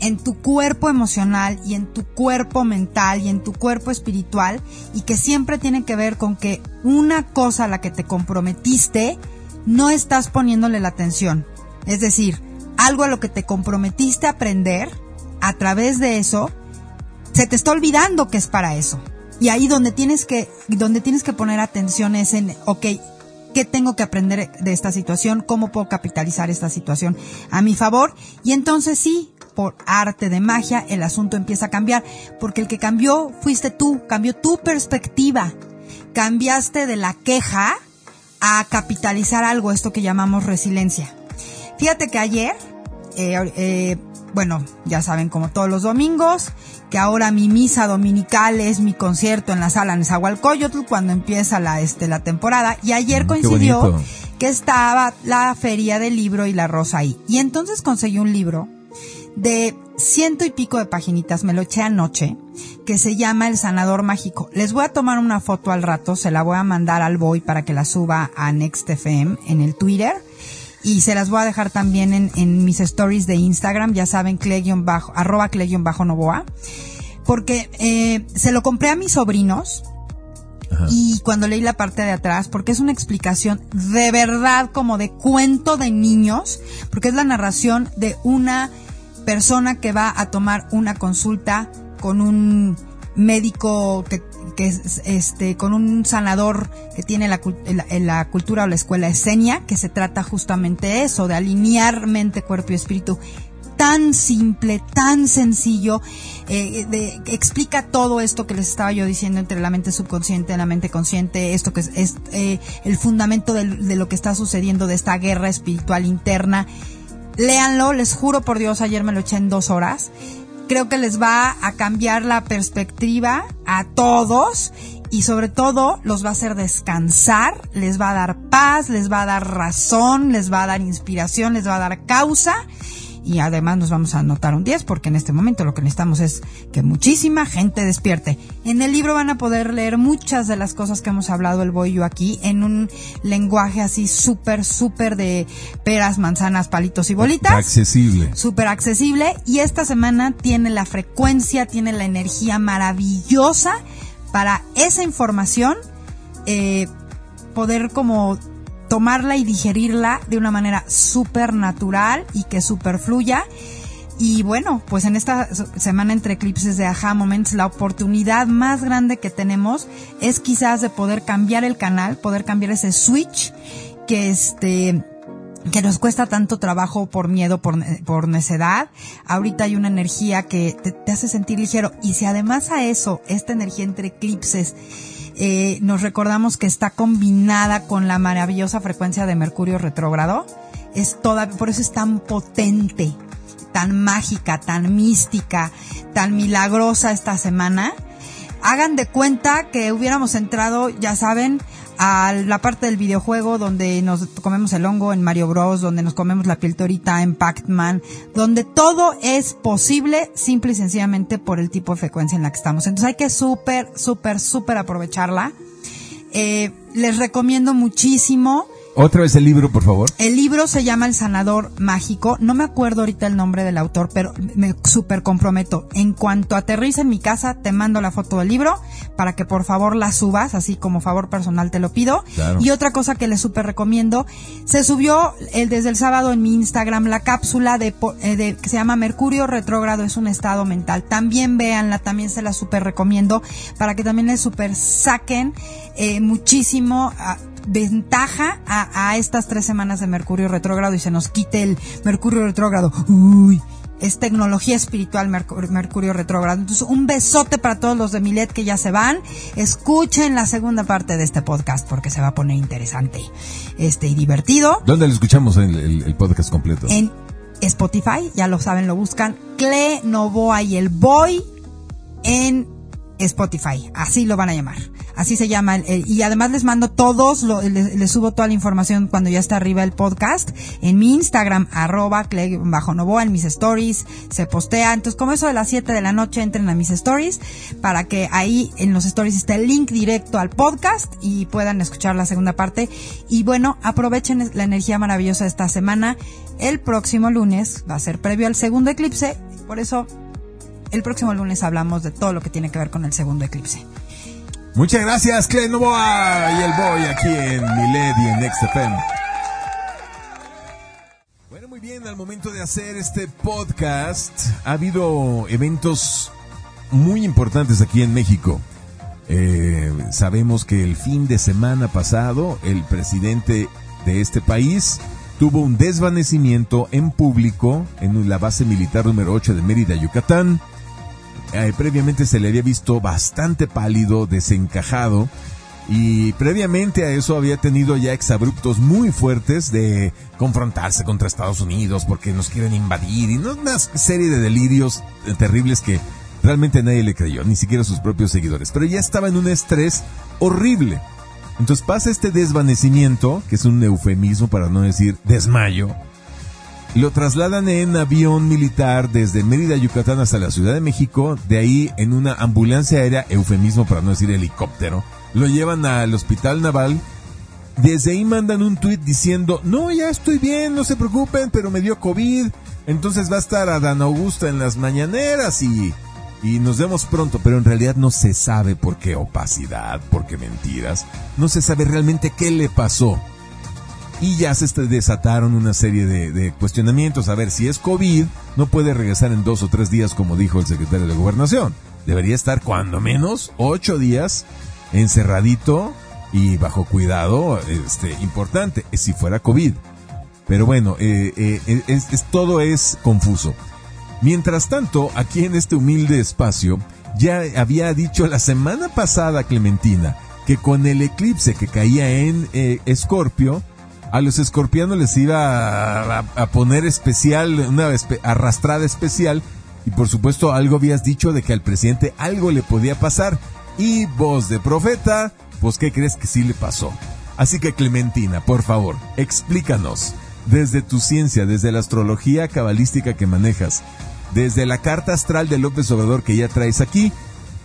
Speaker 3: en tu cuerpo emocional y en tu cuerpo mental y en tu cuerpo espiritual y que siempre tiene que ver con que una cosa a la que te comprometiste no estás poniéndole la atención. Es decir, algo a lo que te comprometiste a aprender, a través de eso, se te está olvidando que es para eso. Y ahí donde tienes que, donde tienes que poner atención es en, ok, ¿qué tengo que aprender de esta situación? ¿Cómo puedo capitalizar esta situación a mi favor? Y entonces sí, por arte de magia, el asunto empieza a cambiar, porque el que cambió fuiste tú, cambió tu perspectiva, cambiaste de la queja a capitalizar algo, esto que llamamos resiliencia. Fíjate que ayer, eh, eh, bueno, ya saben, como todos los domingos, que ahora mi misa dominical es mi concierto en la sala Nezahualcóyotl cuando empieza la, este, la temporada. Y ayer mm, coincidió que estaba la feria del libro y la rosa ahí. Y entonces conseguí un libro de ciento y pico de paginitas, me lo eché anoche, que se llama El Sanador Mágico. Les voy a tomar una foto al rato, se la voy a mandar al Boy para que la suba a NextFM en el Twitter. Y se las voy a dejar también en, en mis stories de Instagram, ya saben, bajo, arroba bajo novoa. Porque eh, se lo compré a mis sobrinos, y cuando leí la parte de atrás, porque es una explicación de verdad como de cuento de niños, porque es la narración de una persona que va a tomar una consulta con un médico que, que es este con un sanador que tiene la, la, cultura o la escuela esenia que se trata justamente eso de alinear mente cuerpo y espíritu. Tan simple, tan sencillo, eh, de, explica todo esto que les estaba yo diciendo entre la mente subconsciente y la mente consciente, esto que es, es eh, el fundamento de, lo que está sucediendo, de esta guerra espiritual interna léanlo, les juro por Dios, ayer me lo eché en dos horas. Creo que les va a cambiar la perspectiva a todos y sobre todo los va a hacer descansar, les va a dar paz, les va a dar razón, les va a dar inspiración, les va a dar causa y además nos vamos a anotar un 10 porque en este momento lo que necesitamos es que muchísima gente despierte. En el libro van a poder leer muchas de las cosas que hemos hablado el boy yo aquí en un lenguaje así súper, súper de peras, manzanas, palitos y bolitas.
Speaker 2: Accesible.
Speaker 3: Súper accesible y esta semana tiene la frecuencia, tiene la energía maravillosa para esa información eh, poder como tomarla y digerirla de una manera súper natural y que súper fluya. Y bueno, pues en esta semana entre eclipses de Aha Moments, la oportunidad más grande que tenemos es quizás de poder cambiar el canal, poder cambiar ese switch que este, que nos cuesta tanto trabajo por miedo, por, por necedad. Ahorita hay una energía que te hace sentir ligero. Y si además a eso, esta energía entre eclipses, eh, nos recordamos que está combinada con la maravillosa frecuencia de Mercurio retrógrado. Es toda, por eso es tan potente, tan mágica, tan mística, tan milagrosa esta semana. Hagan de cuenta que hubiéramos entrado, ya saben, a la parte del videojuego donde nos comemos el hongo en Mario Bros, donde nos comemos la piltorita en Pac-Man, donde todo es posible simple y sencillamente por el tipo de frecuencia en la que estamos. Entonces hay que súper, súper, súper aprovecharla. Eh, les recomiendo muchísimo
Speaker 2: otra vez el libro, por favor.
Speaker 3: El libro se llama El Sanador Mágico. No me acuerdo ahorita el nombre del autor, pero me súper comprometo. En cuanto aterrice en mi casa, te mando la foto del libro para que por favor la subas, así como favor personal te lo pido. Y otra cosa que les súper recomiendo, se subió el, desde el sábado en mi Instagram la cápsula de, eh, de, que se llama Mercurio Retrógrado, es un estado mental. También véanla, también se la súper recomiendo para que también les súper saquen eh, muchísimo. Ventaja a, estas tres semanas de Mercurio retrógrado y se nos quite el Mercurio retrógrado. Uy, es tecnología espiritual Mercurio, retrógrado. Entonces, un besote para todos los de Milet que ya se van. Escuchen la segunda parte de este podcast porque se va a poner interesante este y divertido.
Speaker 2: ¿Dónde lo escuchamos el, el, podcast completo?
Speaker 3: En Spotify, ya lo saben, lo buscan. Cle Novoa y el Boy en Spotify. Así lo van a llamar así se llama. y además les mando todos, les, subo toda la información cuando ya está arriba el podcast en mi Instagram, arroba bajo en mis stories, se postea. Entonces, como eso de las 7 de la noche, entren a mis stories para que ahí en los stories esté el link directo al podcast y puedan escuchar la segunda parte. Y bueno, aprovechen la energía maravillosa de esta semana. El próximo lunes va a ser previo al segundo eclipse, por eso el próximo lunes hablamos de todo lo que tiene que ver con el segundo eclipse.
Speaker 2: Muchas gracias, Clay Novoa y el Boy aquí en Miled y en Next FM. Bueno, muy bien, al momento de hacer este podcast, ha habido eventos muy importantes aquí en México. Eh, sabemos que el fin de semana pasado, el presidente de este país tuvo un desvanecimiento en público en la base militar número 8 de Mérida, Yucatán eh, previamente se le había visto bastante pálido, desencajado, y previamente a eso había tenido ya exabruptos muy fuertes de confrontarse contra Estados Unidos porque nos quieren invadir y una serie de delirios terribles que realmente nadie le creyó, ni siquiera sus propios seguidores. Pero ya estaba en un estrés horrible. Entonces pasa este desvanecimiento, que es un eufemismo para no decir desmayo, lo trasladan en avión militar desde Mérida, Yucatán hasta la Ciudad de México, de ahí en una ambulancia aérea, eufemismo para no decir helicóptero, lo llevan al hospital naval. Desde ahí mandan un tuit diciendo, no, ya estoy bien, no se preocupen, pero me dio COVID, entonces va a estar a Dan Augusta en las mañaneras y, y nos vemos pronto, pero en realidad no se sabe por qué opacidad, por qué mentiras, no se sabe realmente qué le pasó y ya se desataron una serie de, cuestionamientos. A ver, si es COVID, no puede regresar en dos o tres días como dijo el secretario de Gobernación. Debería estar cuando menos ocho días encerradito y bajo cuidado este, importante, si fuera COVID. Pero bueno, eh, eh, es, todo es confuso. Mientras tanto, aquí en este humilde espacio, ya había dicho la semana pasada Clementina que con el eclipse que caía en eh, Escorpio, a los escorpianos les iba a, poner especial, una arrastrada especial. Y por supuesto algo habías dicho de que al presidente algo le podía pasar. Y voz de profeta, pues ¿qué crees que sí le pasó? Así que Clementina, por favor, explícanos. desde tu ciencia, desde la astrología cabalística que manejas, desde la carta astral de López Obrador que ya traes aquí,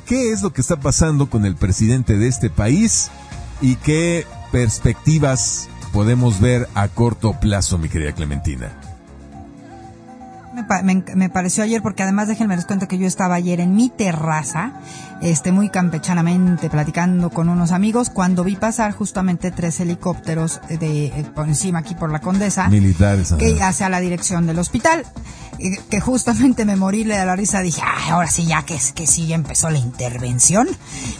Speaker 2: ¿qué es lo que está pasando con el presidente de este país y qué perspectivas podemos ver a corto plazo, mi querida Clementina?
Speaker 3: Me, pareció ayer porque además déjenme les cuento que yo estaba ayer en mi terraza, este muy campechanamente platicando con unos amigos cuando vi pasar justamente tres helicópteros de eh, por encima aquí por la Condesa
Speaker 2: militares
Speaker 3: que hacia la dirección del hospital que justamente me morí de la risa, dije, ahora sí, ya que, que sí empezó la intervención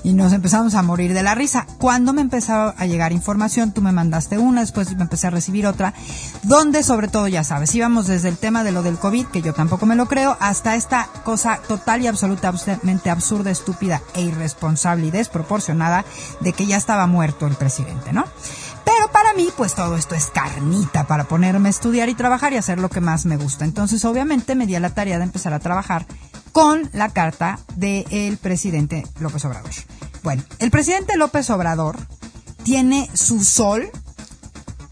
Speaker 3: y nos empezamos a morir de la risa. Cuando me empezó a llegar información, tú me mandaste una, después me empecé a recibir otra, donde sobre todo, ya sabes, íbamos desde el tema de lo del COVID, que yo tampoco me lo creo, hasta esta cosa total y absolutamente absurda, estúpida e irresponsable y desproporcionada de que ya estaba muerto el presidente, ¿no? Pero para mí, pues todo esto es carnita para ponerme a estudiar y trabajar y hacer lo que más me gusta. Entonces, obviamente, me di a la tarea de empezar a trabajar con la carta del presidente López Obrador. Bueno, el presidente López Obrador tiene su sol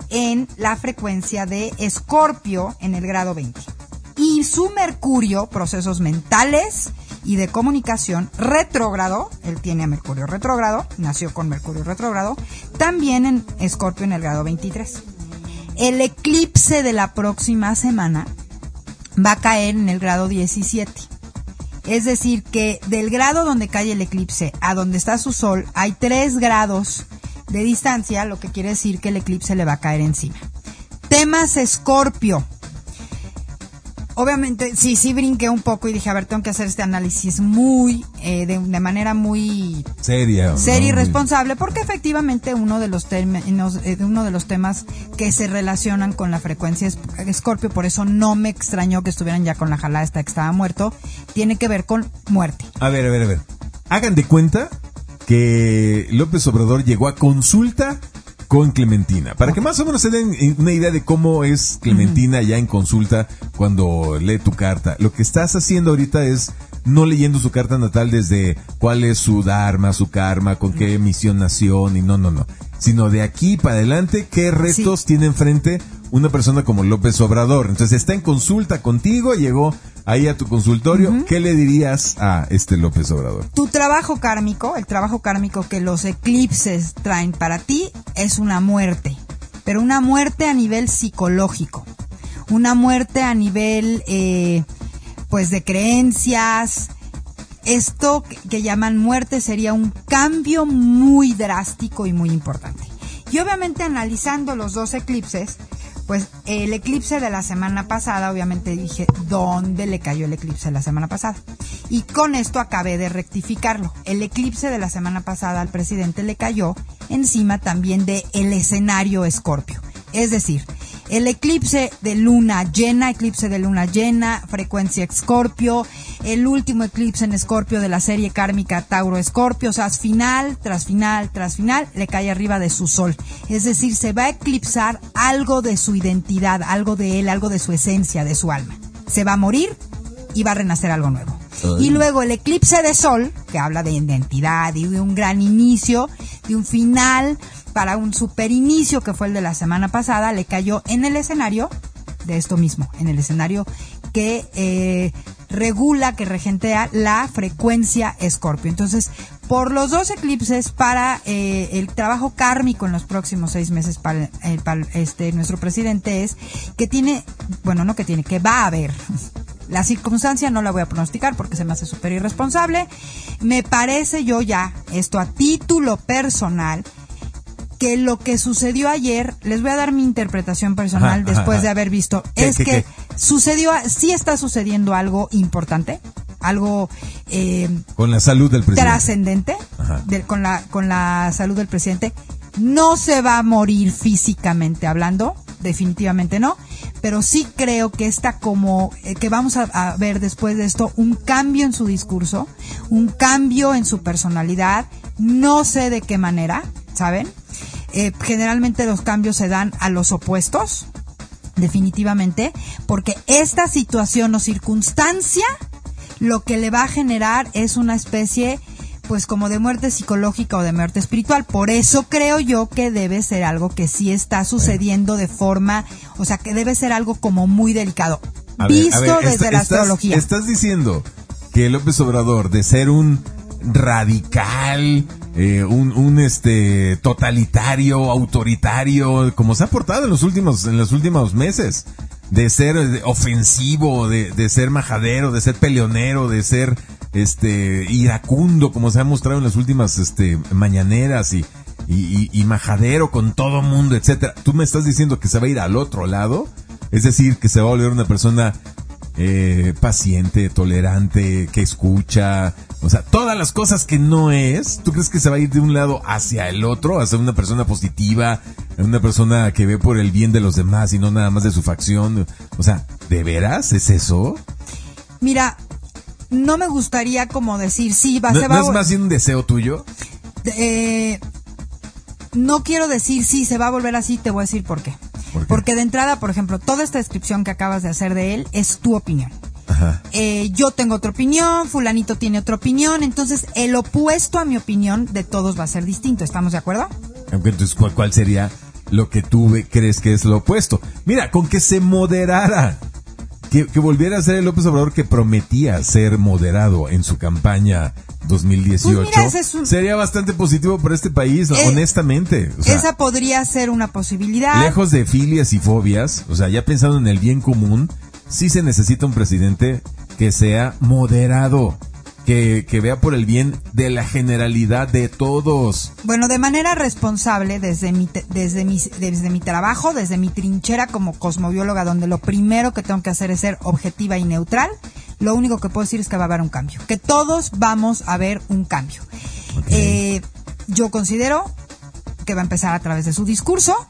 Speaker 3: en la frecuencia de Escorpio en el grado 20. Y su Mercurio, procesos mentales, y de comunicación retrógrado, él tiene a Mercurio retrógrado, nació con Mercurio retrógrado, también en Escorpio en el grado 23. El eclipse de la próxima semana va a caer en el grado 17. Es decir, que del grado donde cae el eclipse a donde está su sol hay 3 grados de distancia, lo que quiere decir que el eclipse le va a caer encima. Temas Escorpio obviamente, sí, sí brinqué un poco y dije, a ver, tengo que hacer este análisis muy, eh, de, manera muy
Speaker 2: seria,
Speaker 3: seria y responsable, porque efectivamente uno de los términos, eh, uno de los temas que se relacionan con la frecuencia Escorpio, por eso no me extrañó que estuvieran ya con la jalada esta que estaba muerto, tiene que ver con muerte.
Speaker 2: A ver, a ver, a ver. Hagan de cuenta que López Obrador llegó a consulta con Clementina. Para que más o menos se den una idea de cómo es Clementina ya en consulta cuando lee tu carta. Lo que estás haciendo ahorita es no leyendo su carta natal desde cuál es su dharma, su karma, con qué misión nació, y no, no, no. Sino de aquí para adelante, qué retos tiene enfrente una persona como López Obrador. Entonces está en consulta contigo, llegó ahí a tu consultorio. ¿Qué le dirías a este López Obrador?
Speaker 3: Tu trabajo kármico, el trabajo kármico que los eclipses traen para ti es una muerte, pero una muerte a nivel psicológico, una muerte a nivel, eh, pues, de creencias. Esto que llaman muerte sería un cambio muy drástico y muy importante. Y obviamente analizando los dos eclipses, pues el eclipse de la semana pasada, obviamente dije, ¿dónde le cayó el eclipse de la semana pasada? Y con esto acabé de rectificarlo. El eclipse de la semana pasada al presidente le cayó encima también de el escenario Escorpio. Es decir, el eclipse de luna llena, eclipse de luna llena, frecuencia Escorpio, el último eclipse en Escorpio de la serie kármica Tauro Escorpio, o sea, final tras final tras final le cae arriba de su sol. Es decir, se va a eclipsar algo de su identidad, algo de él, algo de su esencia, de su alma. Se va a morir y va a renacer algo nuevo. Y luego el eclipse de sol, que habla de identidad y de un gran inicio, de un final, para un super inicio que fue el de la semana pasada, le cayó en el escenario de esto mismo, en el escenario que eh, regula, que regentea la frecuencia Escorpio. Entonces, por los dos eclipses para eh, el trabajo kármico en los próximos seis meses para, este nuestro presidente es que tiene, bueno, no que tiene, que va a haber. La circunstancia no la voy a pronosticar porque se me hace súper irresponsable. Me parece yo ya, esto a título personal, que lo que sucedió ayer, les voy a dar mi interpretación personal después de haber visto, es que sucedió, sí está sucediendo algo importante, algo eh,
Speaker 2: con la salud del presidente
Speaker 3: trascendente, con la con la salud del presidente. No se va a morir físicamente hablando, definitivamente no, pero sí creo que está como eh, que vamos a, a, ver después de esto un cambio en su discurso, un cambio en su personalidad, no sé de qué manera, ¿saben? Eh, generalmente los cambios se dan a los opuestos, definitivamente, porque esta situación o circunstancia lo que le va a generar es una especie pues como de muerte psicológica o de muerte espiritual. Por eso creo yo que debe ser algo que sí está sucediendo de forma, o sea, que debe ser algo como muy delicado. visto desde la astrología.
Speaker 2: Estás diciendo que López Obrador, de ser un radical, eh, un, un, este totalitario, autoritario, como se ha portado en los últimos, en los últimos meses, de ser eh, ofensivo, de, de ser majadero, de ser peleonero, de ser este iracundo, como se ha mostrado en las últimas este mañaneras y, y, y, majadero con todo mundo, etcétera. ¿Tú me estás diciendo que se va a ir al otro lado? Es decir, que se va a volver una persona eh, paciente, tolerante, que escucha, o sea, todas las cosas que no es, ¿tú crees que se va a ir de un lado hacia el otro, hacia una persona positiva, una persona que ve por el bien de los demás y no nada más de su facción? O sea, ¿de veras es eso?
Speaker 3: Mira, no me gustaría como decir, sí, va,
Speaker 2: ¿No,
Speaker 3: se va
Speaker 2: ¿no es más bien un deseo tuyo?
Speaker 3: Eh, no quiero decir, sí, se va a volver así, te voy a decir por qué. Porque de entrada, por ejemplo, toda esta descripción que acabas de hacer de él es tu opinión. Ajá. Eh, yo tengo otra opinión, fulanito tiene otra opinión, entonces el opuesto a mi opinión de todos va a ser distinto, ¿estamos de acuerdo?
Speaker 2: Entonces, ¿cuál, cuál sería lo que tú crees que es lo opuesto? Mira, con que se moderara, que, que volviera a ser el López Obrador que prometía ser moderado en su campaña 2018
Speaker 3: Pues mira, ese es un-
Speaker 2: sería bastante positivo para este país,
Speaker 3: Eh,
Speaker 2: honestamente. O sea,
Speaker 3: Esa podría ser una posibilidad.
Speaker 2: lejos de filias y fobias, o sea, ya pensando en el bien común, sí se necesita un presidente que sea moderado, que, que vea por el bien de la generalidad de todos.
Speaker 3: Bueno, de manera responsable, desde mi, desde, mi, desde mi trabajo, desde mi trinchera como cosmobióloga, donde lo primero que tengo que hacer es ser objetiva y neutral, lo único que puedo decir es que va a haber un cambio, que todos vamos a ver un cambio. Eh, yo considero que va a empezar a través de su discurso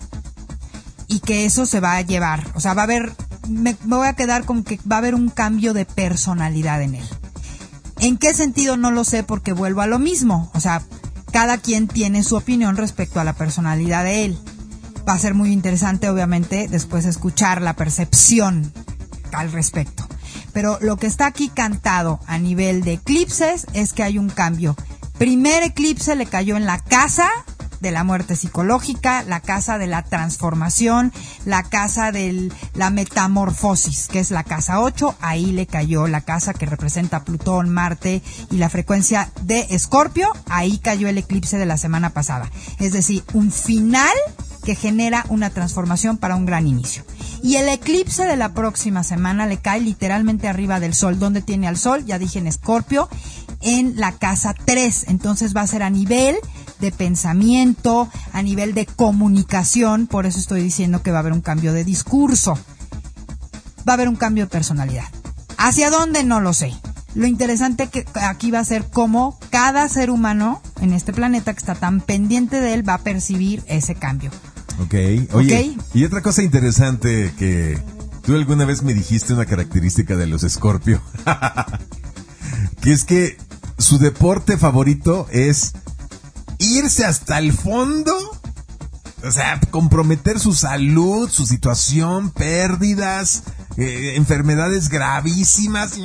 Speaker 3: y que eso se va a llevar, o sea, va a haber, me, me voy a quedar con que va a haber un cambio de personalidad en él. ¿En qué sentido? No lo sé porque vuelvo a lo mismo. O sea, cada quien tiene su opinión respecto a la personalidad de él. Va a ser muy interesante, obviamente, después escuchar la percepción al respecto. Pero lo que está aquí cantado a nivel de eclipses es que hay un cambio. Primer eclipse le cayó en la casa de la muerte psicológica, la casa de la transformación, la casa de la metamorfosis, que es la casa 8, ahí le cayó la casa que representa Plutón, Marte y la frecuencia de Escorpio, ahí cayó el eclipse de la semana pasada. Es decir, un final que genera una transformación para un gran inicio. Y el eclipse de la próxima semana le cae literalmente arriba del Sol. ¿Dónde tiene al Sol? Ya dije en Escorpio, en la casa 3. Entonces va a ser a nivel de pensamiento, a nivel de comunicación. Por eso estoy diciendo que va a haber un cambio de discurso. Va a haber un cambio de personalidad. ¿Hacia dónde? No lo sé. Lo interesante que aquí va a ser cómo cada ser humano en este planeta que está tan pendiente de él va a percibir ese cambio.
Speaker 2: Ok, oye,
Speaker 3: Ok.
Speaker 2: y otra cosa interesante que tú alguna vez me dijiste una característica de los Scorpio, que es que su deporte favorito es irse hasta el fondo, o sea, comprometer su salud, su situación, pérdidas, eh, enfermedades gravísimas,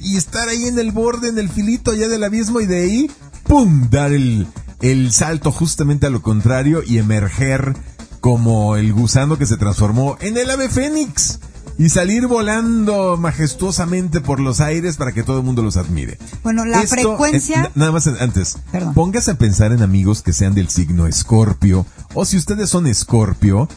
Speaker 2: y, estar ahí en el borde, en el filito ya del abismo y de ahí, ¡pum!, dar el, el salto justamente a lo contrario y emerger como el gusano que se transformó en el ave fénix y salir volando majestuosamente por los aires para que todo el mundo los admire.
Speaker 3: Bueno, la
Speaker 2: Esto,
Speaker 3: frecuencia-
Speaker 2: eh, na- nada más antes.
Speaker 3: Perdón.
Speaker 2: Póngase a pensar en amigos que sean del signo Escorpio. O si ustedes son Escorpio,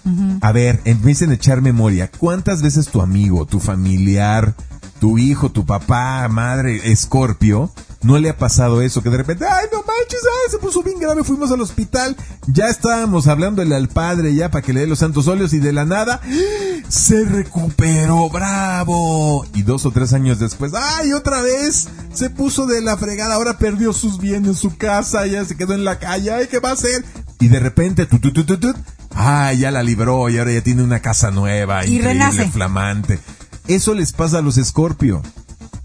Speaker 2: a ver, empiecen a echar memoria. ¿Cuántas veces tu amigo, tu familiar, tu hijo, tu papá, madre, Escorpio, no le ha pasado eso? Que de repente, ay, no manches, ay, se puso bien grave, fuimos al hospital, ya estábamos hablándole al padre ya para que le dé los santos óleos y de la nada, se recuperó, bravo. Y dos o tres años después, ay, otra vez, se puso de la fregada, ahora perdió sus bienes, su casa, ya se quedó en la calle, ay, ¿qué va a hacer? Y de repente, tu, tu, tu, tu, ya la libró y ahora ya tiene una casa nueva,
Speaker 3: Y
Speaker 2: increíble,
Speaker 3: renace.
Speaker 2: flamante. Eso les pasa a los Escorpio.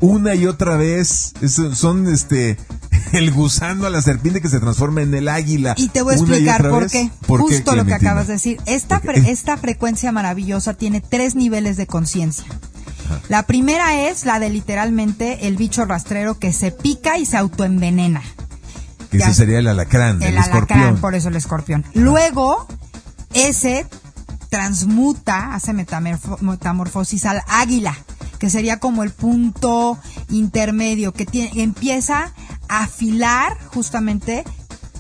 Speaker 2: Una y otra vez, es- son este, el gusano a la serpiente que se transforma en el águila.
Speaker 3: Y te voy a explicar por qué.
Speaker 2: ¿Por qué,
Speaker 3: Justo lo que acabas de decir. Esta, esta frecuencia maravillosa tiene tres niveles de conciencia. La primera es la de literalmente el bicho rastrero que se pica y se autoenvenena.
Speaker 2: Que ese sería el alacrán, el, el alacrán,
Speaker 3: por eso el escorpión. Luego, ese transmuta, hace metamorfosis al águila, que sería como el punto intermedio, que tiene, empieza a afilar justamente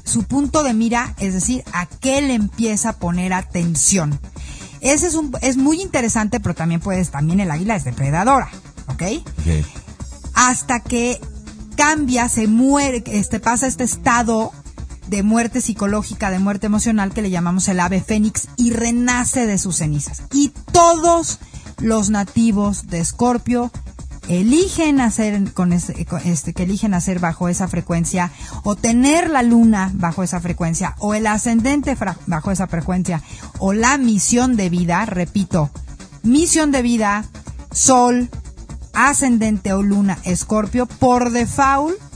Speaker 3: su punto de mira, es decir, a qué le empieza a poner atención. Ese es, un, es muy interesante, pero también puedes, también el águila es depredadora, ¿ok? Hasta que cambia, se muere, este, pasa este estado de muerte psicológica, de muerte emocional que le llamamos el ave fénix y renace de sus cenizas. Y todos los nativos de Escorpio eligen nacer con este, que eligen nacer bajo esa frecuencia o tener la luna bajo esa frecuencia o el ascendente bajo esa frecuencia o la misión de vida, repito, misión de vida, sol, ascendente o luna, escorpio, por default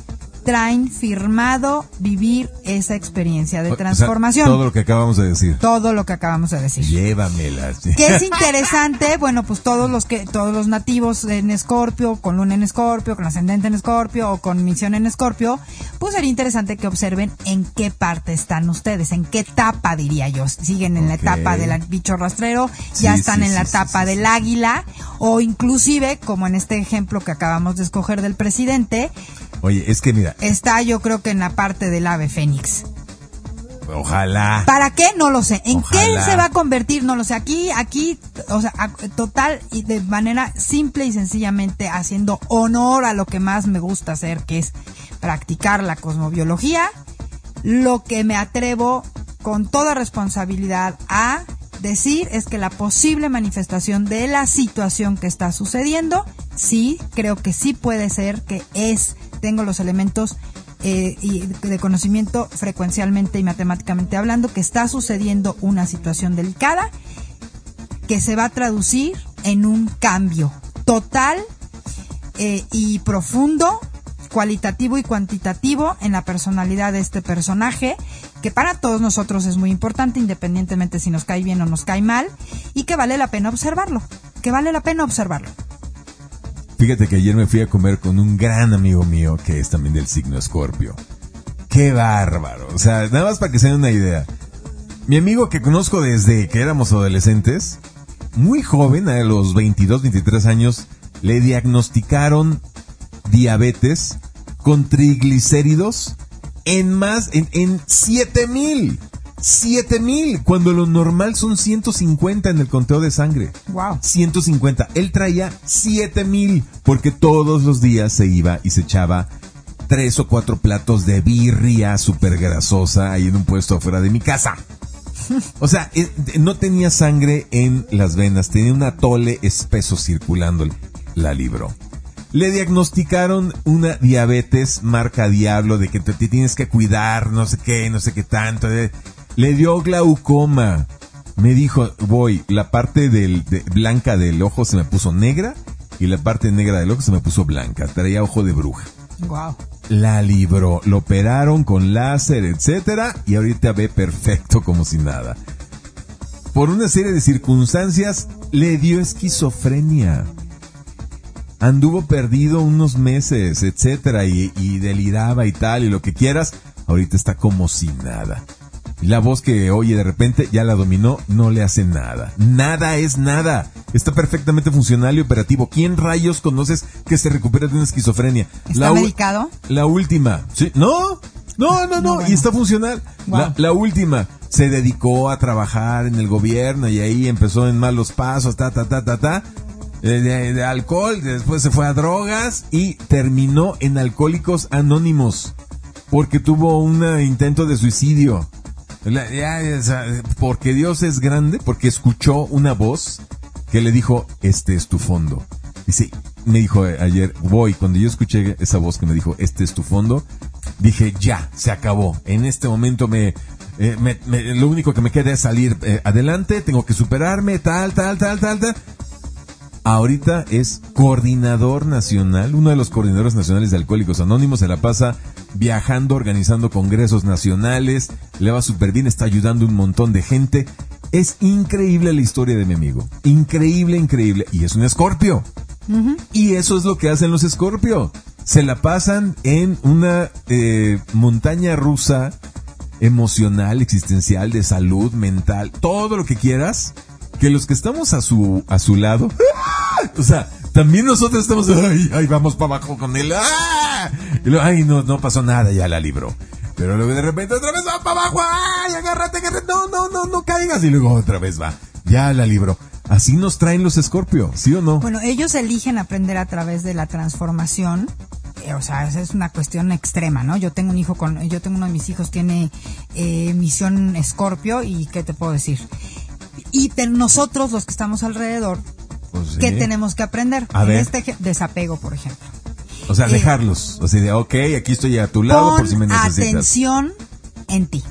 Speaker 3: traen firmado vivir esa experiencia de transformación.
Speaker 2: todo lo que acabamos de decir.
Speaker 3: Todo lo que acabamos de decir.
Speaker 2: Llévamelas.
Speaker 3: ¿Qué es interesante? Bueno, pues todos los que todos los nativos en Escorpio, con luna en Escorpio, con ascendente en Escorpio o con misión en Escorpio, pues sería interesante que observen en qué parte están ustedes, en qué etapa diría yo. Siguen en la etapa del bicho rastrero, ya están en la etapa del águila o inclusive, como en este ejemplo que acabamos de escoger del presidente,
Speaker 2: Oye, es que mira.
Speaker 3: Está yo creo que en la parte del ave fénix.
Speaker 2: Ojalá.
Speaker 3: ¿Para qué? No lo sé. ¿En qué se va a convertir? No lo sé. Aquí, aquí, o sea, total y de manera simple y sencillamente haciendo honor a lo que más me gusta hacer, que es practicar la cosmobiología. Lo que me atrevo con toda responsabilidad a decir es que la posible manifestación de la situación que está sucediendo, sí, creo que sí puede ser que es tengo los elementos eh, de conocimiento frecuencialmente y matemáticamente hablando que está sucediendo una situación delicada que se va a traducir en un cambio total eh, y profundo, cualitativo y cuantitativo en la personalidad de este personaje, que para todos nosotros es muy importante, independientemente si nos cae bien o nos cae mal, y que vale la pena observarlo, que vale la pena observarlo.
Speaker 2: Fíjate que ayer me fui a comer con un gran amigo mío que es también del signo Escorpio. Qué bárbaro. O sea, nada más para que se den una idea. Mi amigo que conozco desde que éramos adolescentes, muy joven, a los 22, 23 años, le diagnosticaron diabetes con triglicéridos en más, en, en 7000. 7000, cuando lo normal son 150 en el conteo de sangre.
Speaker 3: Wow.
Speaker 2: 150. Él traía 7000 porque todos los días se iba y se echaba tres o cuatro platos de birria súper grasosa ahí en un puesto afuera de mi casa. O sea, eh, no tenía sangre en las venas, tenía un atole espeso circulando. La libró. Le diagnosticaron una diabetes marca diablo de que te, te, tienes que cuidar, no sé qué, no sé qué tanto. Le dio glaucoma. Me dijo, voy, la parte del, blanca del ojo se me puso negra y la parte negra del ojo se me puso blanca. Traía ojo de bruja.
Speaker 3: Wow.
Speaker 2: La libró, lo operaron con láser, etcétera, y ahorita ve perfecto como si nada. Por una serie de circunstancias le dio esquizofrenia. Anduvo perdido unos meses, etcétera, y, y deliraba y tal, y lo que quieras. Ahorita está como si nada la voz que oye de repente ya la dominó, no le hace nada. Nada es nada. Está perfectamente funcional y operativo. ¿Quién rayos conoces que se recupera de una esquizofrenia?
Speaker 3: ¿Está la medicado?
Speaker 2: La última. ¿Sí? No, no, no, no. Y está funcional. La, última. Se dedicó a trabajar en el gobierno y ahí empezó en malos pasos, ta, ta, ta, ta, ta. De, de, alcohol, después se fue a drogas y terminó en Alcohólicos Anónimos porque tuvo un intento de suicidio porque Dios es grande, porque escuchó una voz que le dijo, este es tu fondo. Dice, me dijo ayer, voy, cuando yo escuché esa voz que me dijo, este es tu fondo, dije, ya, se acabó. En este momento me, eh, lo único que me queda es salir eh, adelante, tengo que superarme, tal, tal, tal, tal, tal ahorita es coordinador nacional, uno de los coordinadores nacionales de Alcohólicos Anónimos, se la pasa viajando, organizando congresos nacionales, le va súper bien, está ayudando un montón de gente. Es increíble la historia de mi amigo, increíble, increíble, y es un escorpio. Y eso es lo que hacen los escorpio. se la pasan en una eh, montaña rusa emocional, existencial, de salud, mental, todo lo que quieras, que los que estamos a su, a su lado, o sea, también nosotros estamos, ay, ay vamos para abajo con él, ¡ah! y luego, ay, no, no pasó nada, ya la libró. Pero luego de repente otra vez va para abajo, ay, agárrate, agárrate, no, no, no, no caigas, y luego otra vez va, ya la libró. Así nos traen los Scorpio, ¿sí o no?
Speaker 3: Bueno, ellos eligen aprender a través de la transformación eh, o sea, es una cuestión extrema, ¿no? Yo tengo un hijo con, yo tengo uno de mis hijos tiene eh, misión Escorpio y qué te puedo decir. Y pero nosotros los que estamos alrededor,
Speaker 2: Pues
Speaker 3: ¿qué
Speaker 2: sí.
Speaker 3: tenemos que aprender?
Speaker 2: A
Speaker 3: en
Speaker 2: ver.
Speaker 3: este desapego, por ejemplo.
Speaker 2: O sea, dejarlos. O sea, de, ok, aquí estoy a tu lado
Speaker 3: Pon
Speaker 2: por si me necesitas.
Speaker 3: atención en ti.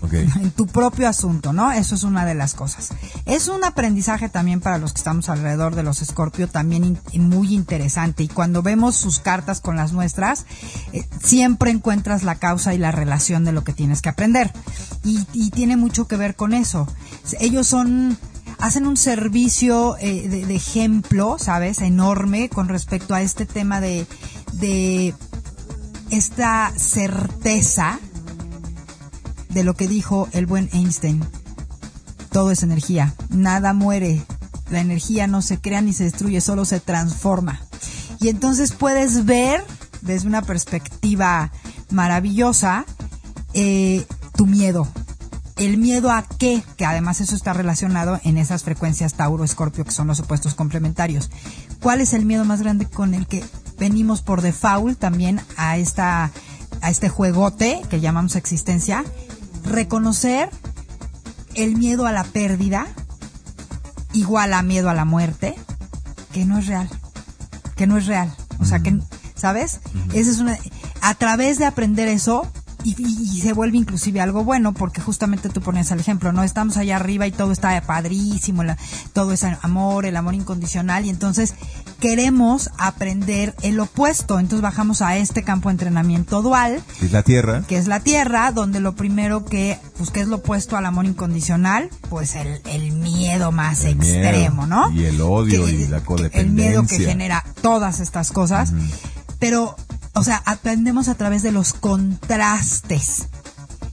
Speaker 2: Ok.
Speaker 3: en tu propio asunto, ¿no? Eso es una de las cosas. Es un aprendizaje también para los que estamos alrededor de los Escorpio, también in- muy interesante. Y cuando vemos sus cartas con las nuestras, eh, siempre encuentras la causa y la relación de lo que tienes que aprender. Y, y tiene mucho que ver con eso. Ellos son hacen un servicio eh, de, ejemplo, ¿sabes? Enorme con respecto a este tema de, de esta certeza de lo que dijo el buen Einstein. Todo es energía, nada muere, la energía no se crea ni se destruye, solo se transforma. Y entonces puedes ver desde una perspectiva maravillosa eh, tu miedo. El miedo a qué, que además eso está relacionado en esas frecuencias Tauro-Escorpio, que son los opuestos complementarios. ¿Cuál es el miedo más grande con el que venimos por default también a esta a este juegote que llamamos existencia? Reconocer el miedo a la pérdida igual a miedo a la muerte, que no es real, que no es real. O sea, que, ¿sabes? Esa es una, a través de aprender eso, y, y- se vuelve inclusive algo bueno, porque justamente tú pones el ejemplo, ¿no? Estamos allá arriba y todo está padrísimo, la- todo es amor, el amor incondicional, y entonces queremos aprender el opuesto. Entonces bajamos a este campo de entrenamiento dual,
Speaker 2: Es la tierra.
Speaker 3: que es la tierra, donde lo primero que, pues, que es lo opuesto al amor incondicional, pues el, el miedo más
Speaker 2: El miedo,
Speaker 3: extremo, ¿no?
Speaker 2: y el odio y la
Speaker 3: que- El miedo que
Speaker 2: codependencia.
Speaker 3: genera todas estas cosas. Pero, o sea, aprendemos a través de los contrastes.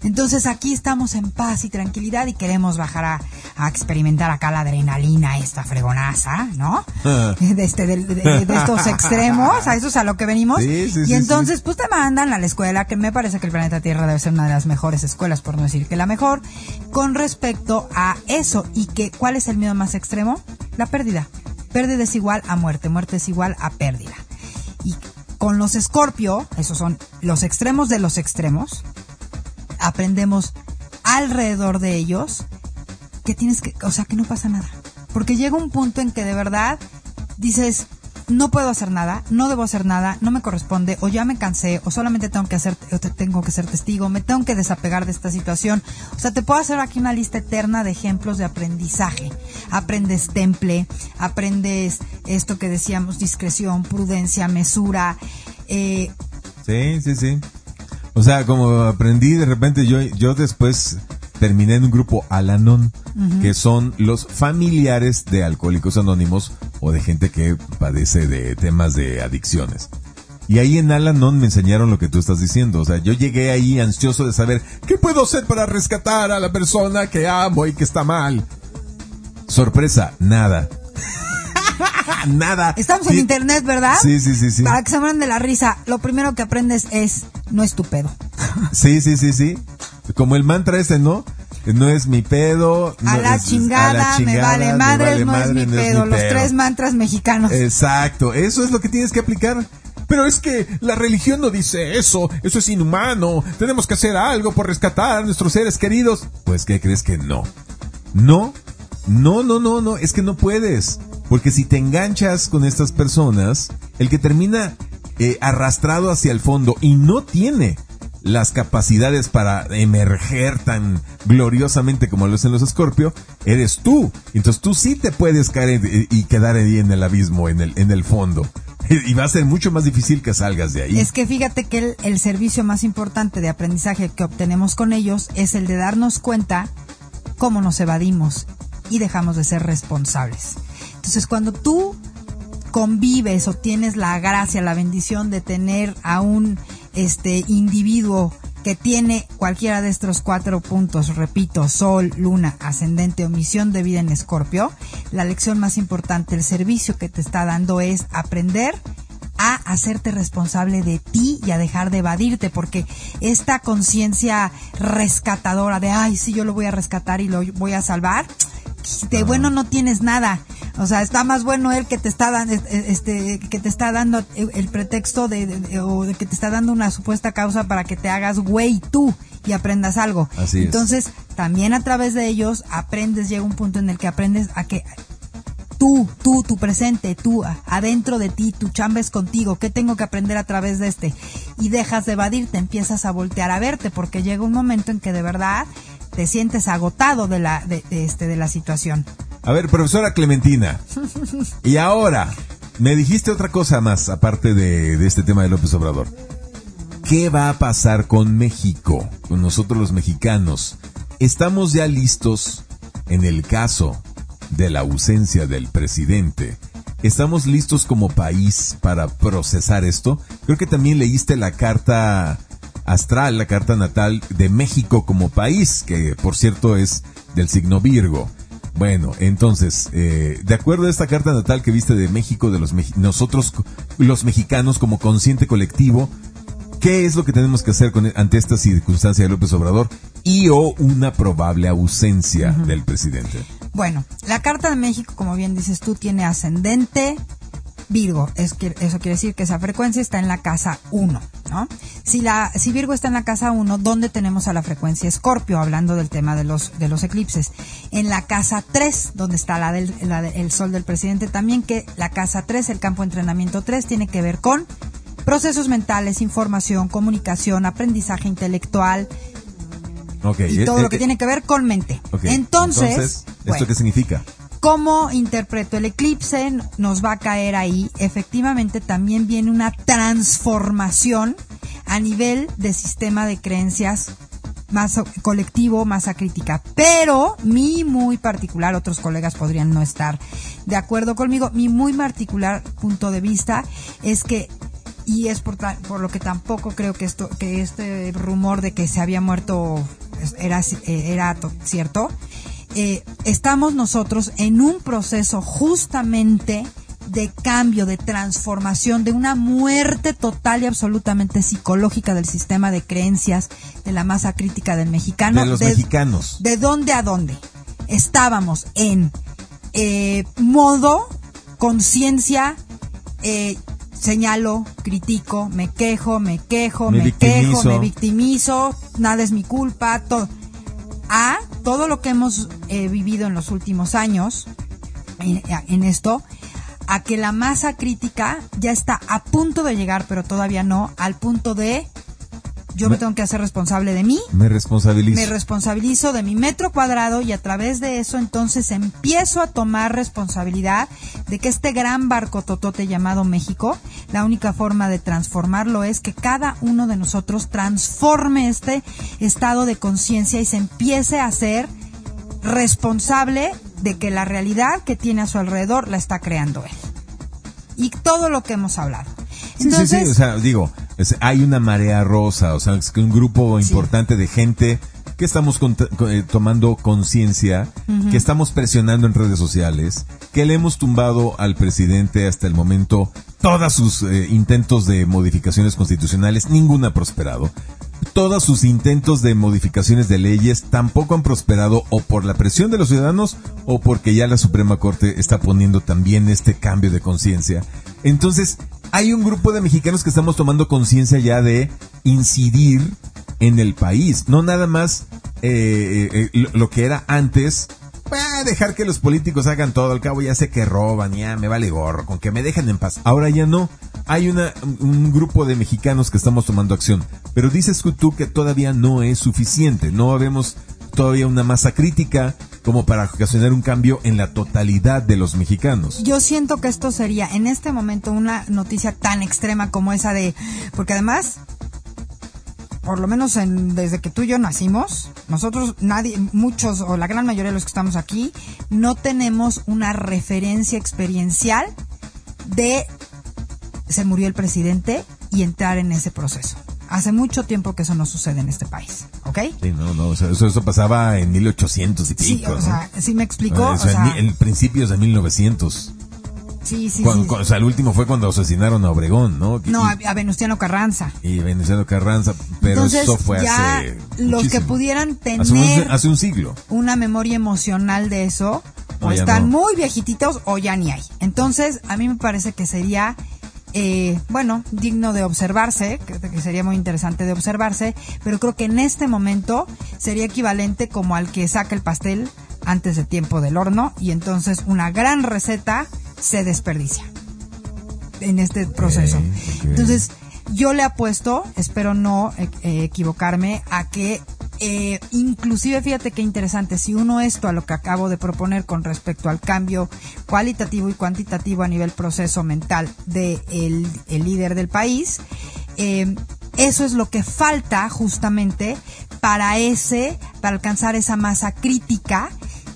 Speaker 3: Entonces aquí estamos en paz y tranquilidad y queremos bajar a, a experimentar acá la adrenalina, esta fregonaza, ¿no? De, este, de, de- de estos extremos, a eso es a lo que venimos.
Speaker 2: Sí, sí,
Speaker 3: y
Speaker 2: sí,
Speaker 3: entonces, pues te mandan a la escuela, que me parece que el planeta Tierra debe ser una de las mejores escuelas, por no decir que la mejor, con respecto a eso. ¿Y que cuál es el miedo más extremo? La pérdida. Pérdida es igual a muerte, muerte es igual a pérdida. Y con los escorpio, esos son los extremos de los extremos, aprendemos alrededor de ellos que tienes que, o sea, que no pasa nada. Porque llega un punto en que de verdad dices, no puedo hacer nada, no debo hacer nada, no me corresponde, o ya me cansé, o solamente tengo que hacer, o te- tengo que ser testigo, me tengo que desapegar de esta situación. O sea, te puedo hacer aquí una lista eterna de ejemplos de aprendizaje. Aprendes temple, aprendes esto que decíamos, discreción, prudencia, mesura, eh,
Speaker 2: Sí, sí, sí. O sea, como aprendí de repente, yo, yo después terminé en un grupo Alanon, que son los familiares de alcohólicos anónimos o de gente que padece de temas de adicciones. Y ahí en Alanon me enseñaron lo que tú estás diciendo. O sea, yo llegué ahí ansioso de saber qué puedo hacer para rescatar a la persona que amo y que está mal. Sorpresa, nada. nada.
Speaker 3: Estamos en internet, ¿verdad?
Speaker 2: Sí, sí, sí, sí.
Speaker 3: Para que se mueran de la risa, lo primero que aprendes es no es tu pedo.
Speaker 2: Sí, sí, sí, sí. Como el mantra ese, ¿no? No es mi pedo.
Speaker 3: A, la
Speaker 2: es-
Speaker 3: chingada,
Speaker 2: a la
Speaker 3: me vale
Speaker 2: me vale
Speaker 3: no es
Speaker 2: madre,
Speaker 3: mi
Speaker 2: no
Speaker 3: pedo. Los
Speaker 2: pedo.
Speaker 3: tres mantras mexicanos.
Speaker 2: Exacto, eso es lo que tienes que aplicar. Pero es que la religión no dice eso, eso es inhumano, tenemos que hacer algo por rescatar a nuestros seres queridos. Pues, ¿qué crees que no? No, no, no, no, no, es que no puedes. Porque si te enganchas con estas personas, el que termina eh, arrastrado hacia el fondo y no tiene las capacidades para emerger tan gloriosamente como lo hacen los Escorpio, eres tú. Entonces tú sí te puedes caer y y quedar ahí en el abismo, en el, en el fondo. Y va a ser mucho más difícil que salgas de ahí.
Speaker 3: Es que fíjate que el, el servicio más importante de aprendizaje que obtenemos con ellos es el de darnos cuenta cómo nos evadimos y dejamos de ser responsables. Entonces, cuando tú convives o tienes la gracia, la bendición de tener a un este individuo que tiene cualquiera de estos cuatro puntos, repito, sol, luna, ascendente o misión de vida en escorpio, la lección más importante, el servicio que te está dando es aprender a hacerte responsable de ti y a dejar de evadirte, porque esta conciencia rescatadora de, ay, sí, yo lo voy a rescatar y lo voy a salvar, de bueno no tienes nada. O sea, está más bueno él que te está dando, este, que te está dando el pretexto de, o de que te está dando una supuesta causa para que te hagas güey tú y aprendas algo.
Speaker 2: Así
Speaker 3: Entonces, también a través de ellos aprendes, llega un punto en el que aprendes a que tú, tú, tu presente, tú, adentro de ti, tu chamba es contigo, ¿qué tengo que aprender a través de este? Y dejas de evadirte, empiezas a voltear a verte, porque llega un momento en que de verdad te sientes agotado de la, de, este, de la situación.
Speaker 2: A ver, profesora Clementina, y ahora, me dijiste otra cosa más, aparte de, este tema de López Obrador. ¿Qué va a pasar con México, con nosotros los mexicanos? ¿Estamos ya listos en el caso de la ausencia del presidente? ¿Estamos listos como país para procesar esto? Creo que también leíste la carta astral, la carta natal de México como país, que por cierto es del signo Virgo. Bueno, entonces, eh, de acuerdo a esta carta natal que viste de México, de los nosotros los mexicanos como consciente colectivo, ¿qué es lo que tenemos que hacer con, ante esta circunstancia de López Obrador y o una probable ausencia del presidente?
Speaker 3: Bueno, la carta de México, como bien dices tú, tiene ascendente, Virgo, es que, eso quiere decir que esa frecuencia está en la casa 1, ¿no? Si, la, si Virgo está en la casa 1, ¿dónde tenemos a la frecuencia Escorpio? Hablando del tema de los, de los eclipses. En la casa 3, donde está la del el sol del presidente también, que la casa 3, el campo de entrenamiento 3, tiene que ver con procesos mentales, información, comunicación, aprendizaje intelectual, y todo
Speaker 2: eh,
Speaker 3: lo que
Speaker 2: eh,
Speaker 3: tiene que ver con mente. Entonces,
Speaker 2: ¿esto qué significa?
Speaker 3: ¿Cómo interpreto el eclipse? Nos va a caer ahí. Efectivamente, también viene una transformación a nivel de sistema de creencias más colectivo, más crítica. Pero mi muy particular, otros colegas podrían no estar de acuerdo conmigo, mi muy particular punto de vista es que y es por, por lo que tampoco creo que esto que este rumor de que se había muerto era era cierto eh, estamos nosotros en un proceso justamente de cambio, de transformación, de una muerte total y absolutamente psicológica del sistema de creencias de la masa crítica del mexicano.
Speaker 2: De los mexicanos.
Speaker 3: ¿De dónde a dónde? Estábamos en eh, modo, conciencia, eh, señalo, critico, me quejo, me quejo, me, quejo, me victimizo, nada es mi culpa, todo a todo lo que hemos eh, vivido en los últimos años en, en esto, a que la masa crítica ya está a punto de llegar, pero todavía no, al punto de yo me, tengo que hacer responsable de mí.
Speaker 2: Me responsabilizo.
Speaker 3: Me responsabilizo de mi metro cuadrado y a través de eso entonces empiezo a tomar responsabilidad de que este gran barco totote llamado México, la única forma de transformarlo es que cada uno de nosotros transforme este estado de conciencia y se empiece a ser responsable de que la realidad que tiene a su alrededor la está creando él. Y todo lo que hemos hablado.
Speaker 2: Entonces, sí, sí, sí. o sea, digo, hay una marea rosa, o sea, es que un grupo importante de gente que estamos eh, tomando conciencia, que estamos presionando en redes sociales, que le hemos tumbado al presidente hasta el momento todos sus eh, intentos de modificaciones constitucionales, ninguna ha prosperado. Todos sus intentos de modificaciones de leyes tampoco han prosperado o por la presión de los ciudadanos o porque ya la Suprema Corte está poniendo también este cambio de conciencia. Entonces, hay un grupo de mexicanos que estamos tomando conciencia ya de incidir en el país, no nada más eh, eh, eh, lo que era antes, dejar que los políticos hagan todo, al cabo ya sé que roban, ya me vale gorro, con que me dejen en paz. Ahora ya no, hay una, un grupo de mexicanos que estamos tomando acción, pero dices tú que todavía no es suficiente, no vemos todavía una masa crítica como para ocasionar un cambio en la totalidad de los mexicanos.
Speaker 3: Yo siento que esto sería en este momento una noticia tan extrema como esa de, porque además, por lo menos en, desde que tú y yo nacimos, nosotros, nadie, muchos o la gran mayoría de los que estamos aquí, no tenemos una referencia experiencial de se murió el presidente y entrar en ese proceso. Hace mucho tiempo que eso no sucede en este país, ¿ok?
Speaker 2: Sí, no, no, o sea, eso, eso pasaba en 1800 y pico.
Speaker 3: Sí, o
Speaker 2: ¿no?
Speaker 3: sea, sí me explicó. O
Speaker 2: o sea,
Speaker 3: sea,
Speaker 2: en, en principios de 1900.
Speaker 3: sí, sí,
Speaker 2: Cuando-
Speaker 3: sí.
Speaker 2: cuando- o sea, el último fue cuando asesinaron a Obregón, ¿no?
Speaker 3: No,
Speaker 2: y,
Speaker 3: a, Venustiano Carranza.
Speaker 2: y Venustiano Carranza, pero
Speaker 3: Entonces,
Speaker 2: eso fue
Speaker 3: ya
Speaker 2: hace
Speaker 3: los que pudieran tener
Speaker 2: Hace un, hace un siglo.
Speaker 3: una memoria emocional de eso, o
Speaker 2: No,
Speaker 3: están
Speaker 2: no.
Speaker 3: muy viejititos o ya ni hay. Entonces, a mí me parece que sería, eh, bueno, digno de observarse, que, que sería muy interesante de observarse, pero creo que en este momento sería equivalente como al que saca el pastel antes de tiempo del horno y entonces una gran receta se desperdicia en este proceso. Entonces, yo le apuesto, espero no eh, eh, equivocarme, a que eh, inclusive fíjate qué interesante, si uno esto a lo que acabo de proponer con respecto al cambio cualitativo y cuantitativo a nivel proceso mental de el, el líder del país, eh, eso es lo que falta justamente para ese, para alcanzar esa masa crítica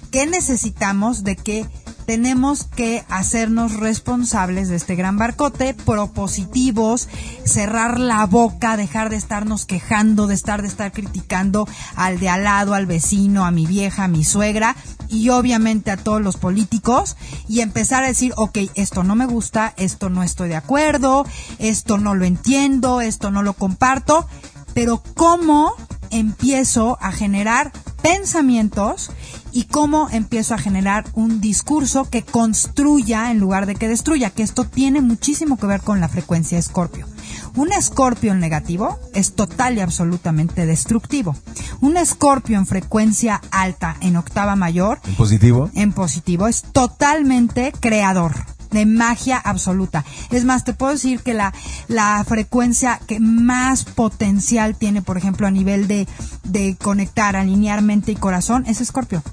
Speaker 3: que necesitamos de que tenemos que hacernos responsables de este gran barcote, propositivos, cerrar la boca, dejar de estarnos quejando, de estar de estar criticando al de al lado, al vecino, a mi vieja, a mi suegra y obviamente a todos los políticos y empezar a decir, ok, esto no me gusta, esto no estoy de acuerdo, esto no lo entiendo, esto no lo comparto, pero ¿cómo empiezo a generar pensamientos y cómo empiezo a generar un discurso que construya en lugar de que destruya, que esto tiene muchísimo que ver con la frecuencia escorpio. Un escorpio en negativo es total y absolutamente destructivo. Un escorpio en frecuencia alta en octava mayor
Speaker 2: ¿En positivo?
Speaker 3: en positivo es totalmente creador de magia absoluta. Es más, te puedo decir que la, la frecuencia que más potencial tiene, por ejemplo, a nivel de, de conectar, alinear mente y corazón, es Escorpio.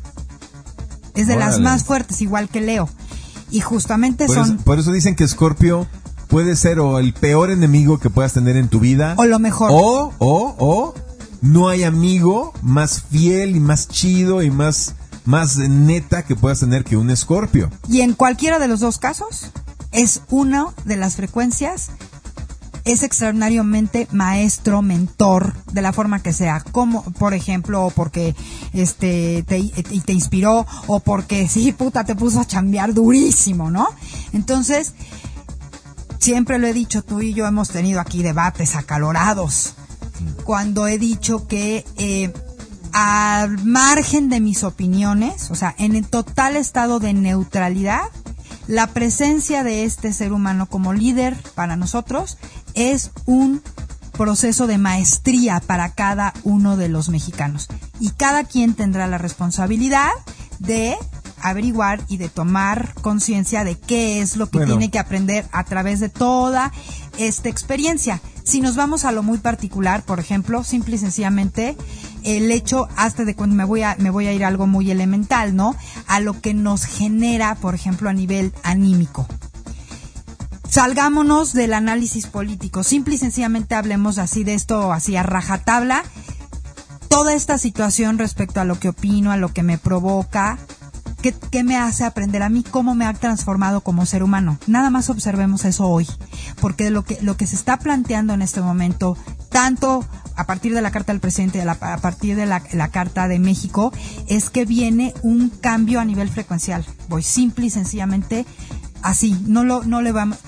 Speaker 3: Es de las más fuertes, igual que Leo. Y justamente
Speaker 2: Por
Speaker 3: son,
Speaker 2: eso, por eso dicen que Scorpio puede ser o el peor enemigo que puedas tener en tu vida.
Speaker 3: o lo mejor.
Speaker 2: O, o, o, no hay amigo más fiel y más chido y más, más neta que puedas tener que un escorpio.
Speaker 3: Y en cualquiera de los dos casos, es una de las frecuencias, es extraordinariamente maestro, mentor, de la forma que sea, como por ejemplo, o porque este te, te inspiró, o porque sí, puta, te puso a chambear durísimo, ¿no? Entonces, siempre lo he dicho, tú y yo hemos tenido aquí debates acalorados, cuando he dicho que eh, al margen de mis opiniones, o sea, en el total estado de neutralidad, la presencia de este ser humano como líder para nosotros es un proceso de maestría para cada uno de los mexicanos. Y cada quien tendrá la responsabilidad de averiguar y de tomar conciencia de qué es lo que
Speaker 2: Bueno.
Speaker 3: tiene que aprender a través de toda esta experiencia. Si nos vamos a lo muy particular, por ejemplo, simple y sencillamente el hecho hasta de cuando me voy a me voy a ir a algo muy elemental, ¿no? A lo que nos genera, por ejemplo, a nivel anímico. Salgámonos del análisis político, simple y sencillamente hablemos así de esto, así a rajatabla. Toda esta situación respecto a lo que opino, a lo que me provoca, ¿Qué, ¿Qué me hace aprender a mí? ¿Cómo me ha transformado como ser humano? Nada más observemos eso hoy, porque lo que, lo que se está planteando en este momento, tanto a partir de la carta del presidente, de la- a partir de la, carta de México, es que viene un cambio a nivel frecuencial. Voy simple y sencillamente así, no, lo, no le vamos...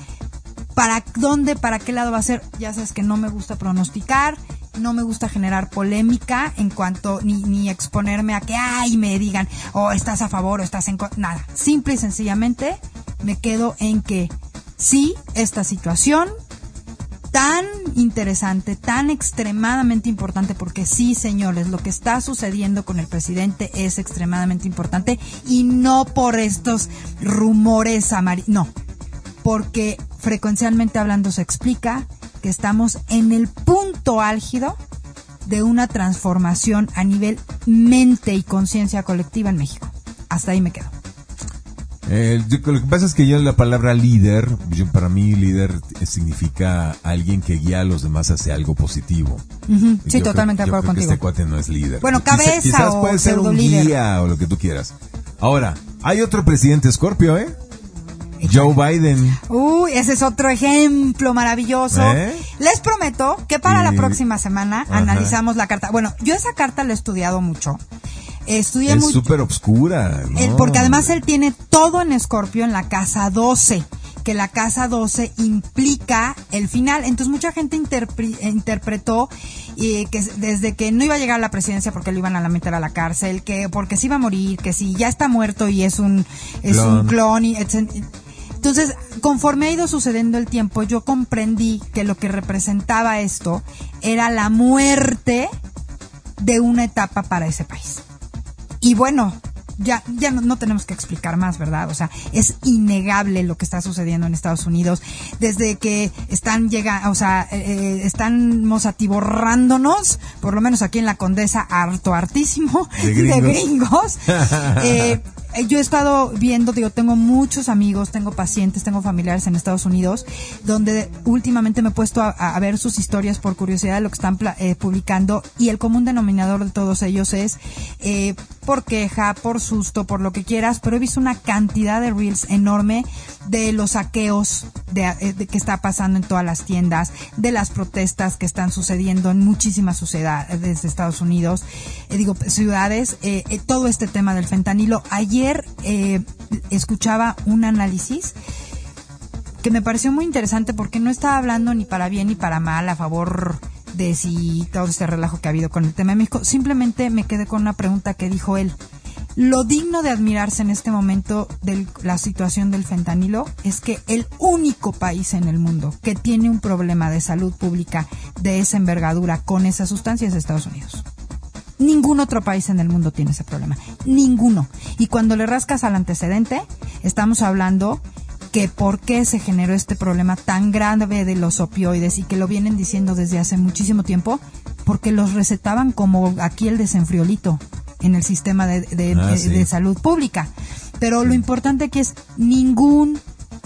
Speaker 3: ¿Para dónde, para qué lado va a ser? Ya sabes que no me gusta pronosticar, no me gusta generar polémica en cuanto, ni, ni exponerme a que, ay, me digan, o estás a favor o estás en contra. Nada, simple y sencillamente me quedo en que sí, esta situación tan interesante, tan extremadamente importante, porque sí, señores, lo que está sucediendo con el presidente es extremadamente importante y no por estos rumores amarillos, no, porque frecuencialmente hablando se explica que estamos en el punto álgido de una transformación a nivel mente y conciencia colectiva en México. Hasta ahí me quedo.
Speaker 2: Eh, yo- lo que pasa es que yo la palabra líder, yo- para mí líder significa alguien que guía a los demás hacia algo positivo.
Speaker 3: Sí,
Speaker 2: Yo
Speaker 3: totalmente de acuerdo
Speaker 2: que
Speaker 3: contigo.
Speaker 2: Este cuate no es líder.
Speaker 3: Bueno,
Speaker 2: Quizá-
Speaker 3: cabeza
Speaker 2: quizás
Speaker 3: o
Speaker 2: puede ser un guía o lo que tú quieras. Ahora, hay otro presidente Scorpio, ¿eh? Joe Biden.
Speaker 3: Uy, ese es otro ejemplo maravilloso.
Speaker 2: ¿Eh?
Speaker 3: Les prometo que para la próxima semana
Speaker 2: Ajá.
Speaker 3: analizamos la carta. Bueno, yo esa carta la he estudiado mucho. Estudié
Speaker 2: Es súper obscura. ¿no?
Speaker 3: Él- porque además él tiene todo en Escorpio en la casa 12, que la casa 12 implica el final. Entonces mucha gente interpre- interpretó eh, que desde que no iba a llegar a la presidencia porque lo iban a meter a la cárcel, que porque se iba a morir, que si ya está muerto y es un es un
Speaker 2: Clon.
Speaker 3: clon y etc. Entonces, conforme ha ido sucediendo el tiempo, yo comprendí que lo que representaba esto era la muerte de una etapa para ese país. Y bueno, ya, ya no, no tenemos que explicar más, ¿verdad? O sea, es innegable lo que está sucediendo en Estados Unidos desde que están llegando, o sea, eh, eh, estamos atiborrándonos, por lo menos aquí en la Condesa, harto, hartísimo,
Speaker 2: De
Speaker 3: de
Speaker 2: gringos.
Speaker 3: eh, yo he estado viendo, digo, tengo muchos amigos, tengo pacientes, tengo familiares en Estados Unidos, donde últimamente me he puesto a, ver sus historias por curiosidad de lo que están eh, publicando y el común denominador de todos ellos es eh, por queja, por susto, por lo que quieras, pero he visto una cantidad de reels enorme de los saqueos de, eh, de que está pasando en todas las tiendas, de las protestas que están sucediendo en muchísimas ciudades de Estados Unidos, eh, digo, ciudades, eh, eh, todo este tema del fentanilo. Ayer eh, escuchaba un análisis que me pareció muy interesante porque no estaba hablando ni para bien ni para mal a favor de si todo este relajo que ha habido con el tema de México. Simplemente me quedé con una pregunta que dijo él. Lo digno de admirarse en este momento de la situación del fentanilo es que el único país en el mundo que tiene un problema de salud pública de esa envergadura con esa sustancia es Estados Unidos. Ningún otro país en el mundo tiene ese problema. Ninguno. Y cuando le rascas al antecedente, estamos hablando que por qué se generó este problema tan grave de los opioides y que lo vienen diciendo desde hace muchísimo tiempo, porque los recetaban como aquí el desenfriolito en el sistema de, de-
Speaker 2: Ah,
Speaker 3: de-
Speaker 2: sí.
Speaker 3: de salud pública. Pero lo importante aquí es ningún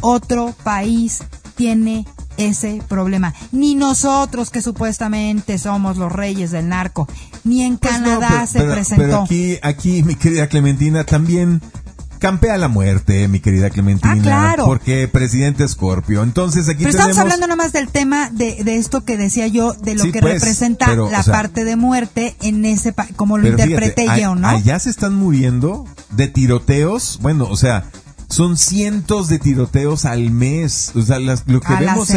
Speaker 3: otro país tiene ese problema. Ni nosotros que supuestamente somos los reyes del narco, ni en
Speaker 2: Pues no,
Speaker 3: Canadá
Speaker 2: pero-
Speaker 3: se
Speaker 2: pero-
Speaker 3: presentó.
Speaker 2: Pero aquí, aquí, mi querida Clementina, también campea la muerte, mi querida Clementina.
Speaker 3: Ah, claro.
Speaker 2: Porque presidente Escorpio. Entonces aquí
Speaker 3: Pero estamos hablando nada más del tema de, de esto que decía yo, de lo
Speaker 2: Sí,
Speaker 3: que
Speaker 2: pues,
Speaker 3: representa
Speaker 2: pero,
Speaker 3: la
Speaker 2: o sea,
Speaker 3: parte de muerte en ese pa- como lo interpreté
Speaker 2: fíjate,
Speaker 3: yo, ¿no?
Speaker 2: Allá se están muriendo de tiroteos. Bueno, o sea, son cientos de tiroteos al mes. O sea, las- lo que
Speaker 3: A la
Speaker 2: vemos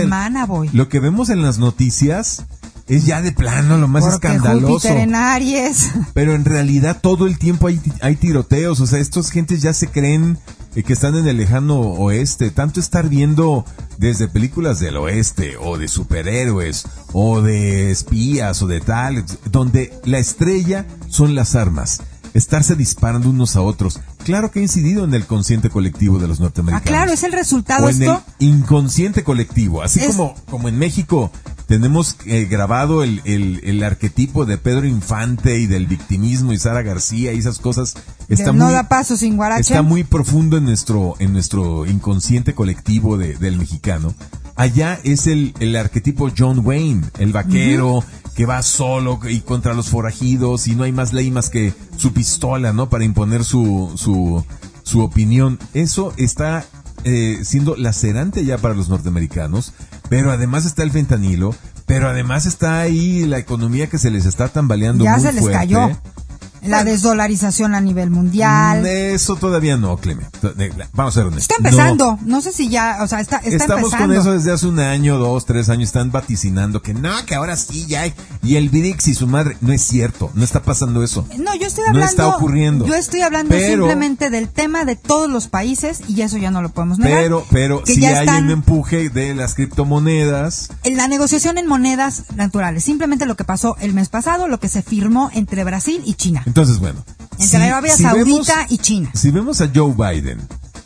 Speaker 3: voy.
Speaker 2: en lo que vemos en las noticias es ya de plano lo más
Speaker 3: Porque
Speaker 2: escandaloso.
Speaker 3: Júpiter en Aries.
Speaker 2: Pero en realidad todo el tiempo hay, hay tiroteos. O sea, estos gentes ya se creen eh, que están en el lejano oeste. Tanto estar viendo desde películas del oeste o de superhéroes o de espías o de tal, donde la estrella son las armas. Estarse disparando unos a otros. Claro que ha incidido en el consciente colectivo de los
Speaker 3: Ah,
Speaker 2: norteamericanos.
Speaker 3: claro, es el resultado
Speaker 2: o en
Speaker 3: esto.
Speaker 2: el inconsciente colectivo. Así
Speaker 3: Es-
Speaker 2: como, como en México tenemos eh, grabado el, el, el arquetipo de Pedro Infante y del victimismo y Sara García y esas cosas. Está
Speaker 3: del
Speaker 2: muy,
Speaker 3: no da paso sin guarache.
Speaker 2: está muy profundo en nuestro, en nuestro inconsciente colectivo de- del mexicano. Allá es el, el arquetipo John Wayne, el vaquero que va solo y contra los forajidos y no hay más ley más que su pistola, ¿no? Para imponer su, su, su opinión. Eso está eh, siendo lacerante ya para los norteamericanos, pero además está el fentanilo, pero además está ahí la economía que se les está tambaleando
Speaker 3: ya
Speaker 2: muy
Speaker 3: se les
Speaker 2: fuerte.
Speaker 3: cayó. La desdolarización a nivel mundial.
Speaker 2: Eso todavía no, Cleme. Vamos a ser honestos.
Speaker 3: Está empezando. No. sé si ya, o sea, está, está
Speaker 2: Estamos
Speaker 3: empezando.
Speaker 2: con eso desde hace un año, dos, tres años. Están vaticinando que no, que ahora sí ya hay. Y el BRICS y su madre. No es cierto. No está pasando eso.
Speaker 3: No, yo estoy
Speaker 2: No
Speaker 3: hablando.
Speaker 2: está ocurriendo.
Speaker 3: Yo estoy hablando
Speaker 2: Pero-
Speaker 3: simplemente del tema de todos los países y eso ya no lo podemos negar.
Speaker 2: Pero, pero
Speaker 3: que
Speaker 2: sí
Speaker 3: ya
Speaker 2: hay
Speaker 3: están
Speaker 2: un empuje de las criptomonedas.
Speaker 3: en la negociación en monedas naturales. Simplemente lo que pasó el mes pasado, lo que se firmó entre Brasil y China.
Speaker 2: Entonces, bueno.
Speaker 3: Entre Arabia Saudita y China.
Speaker 2: Si vemos a Joe Biden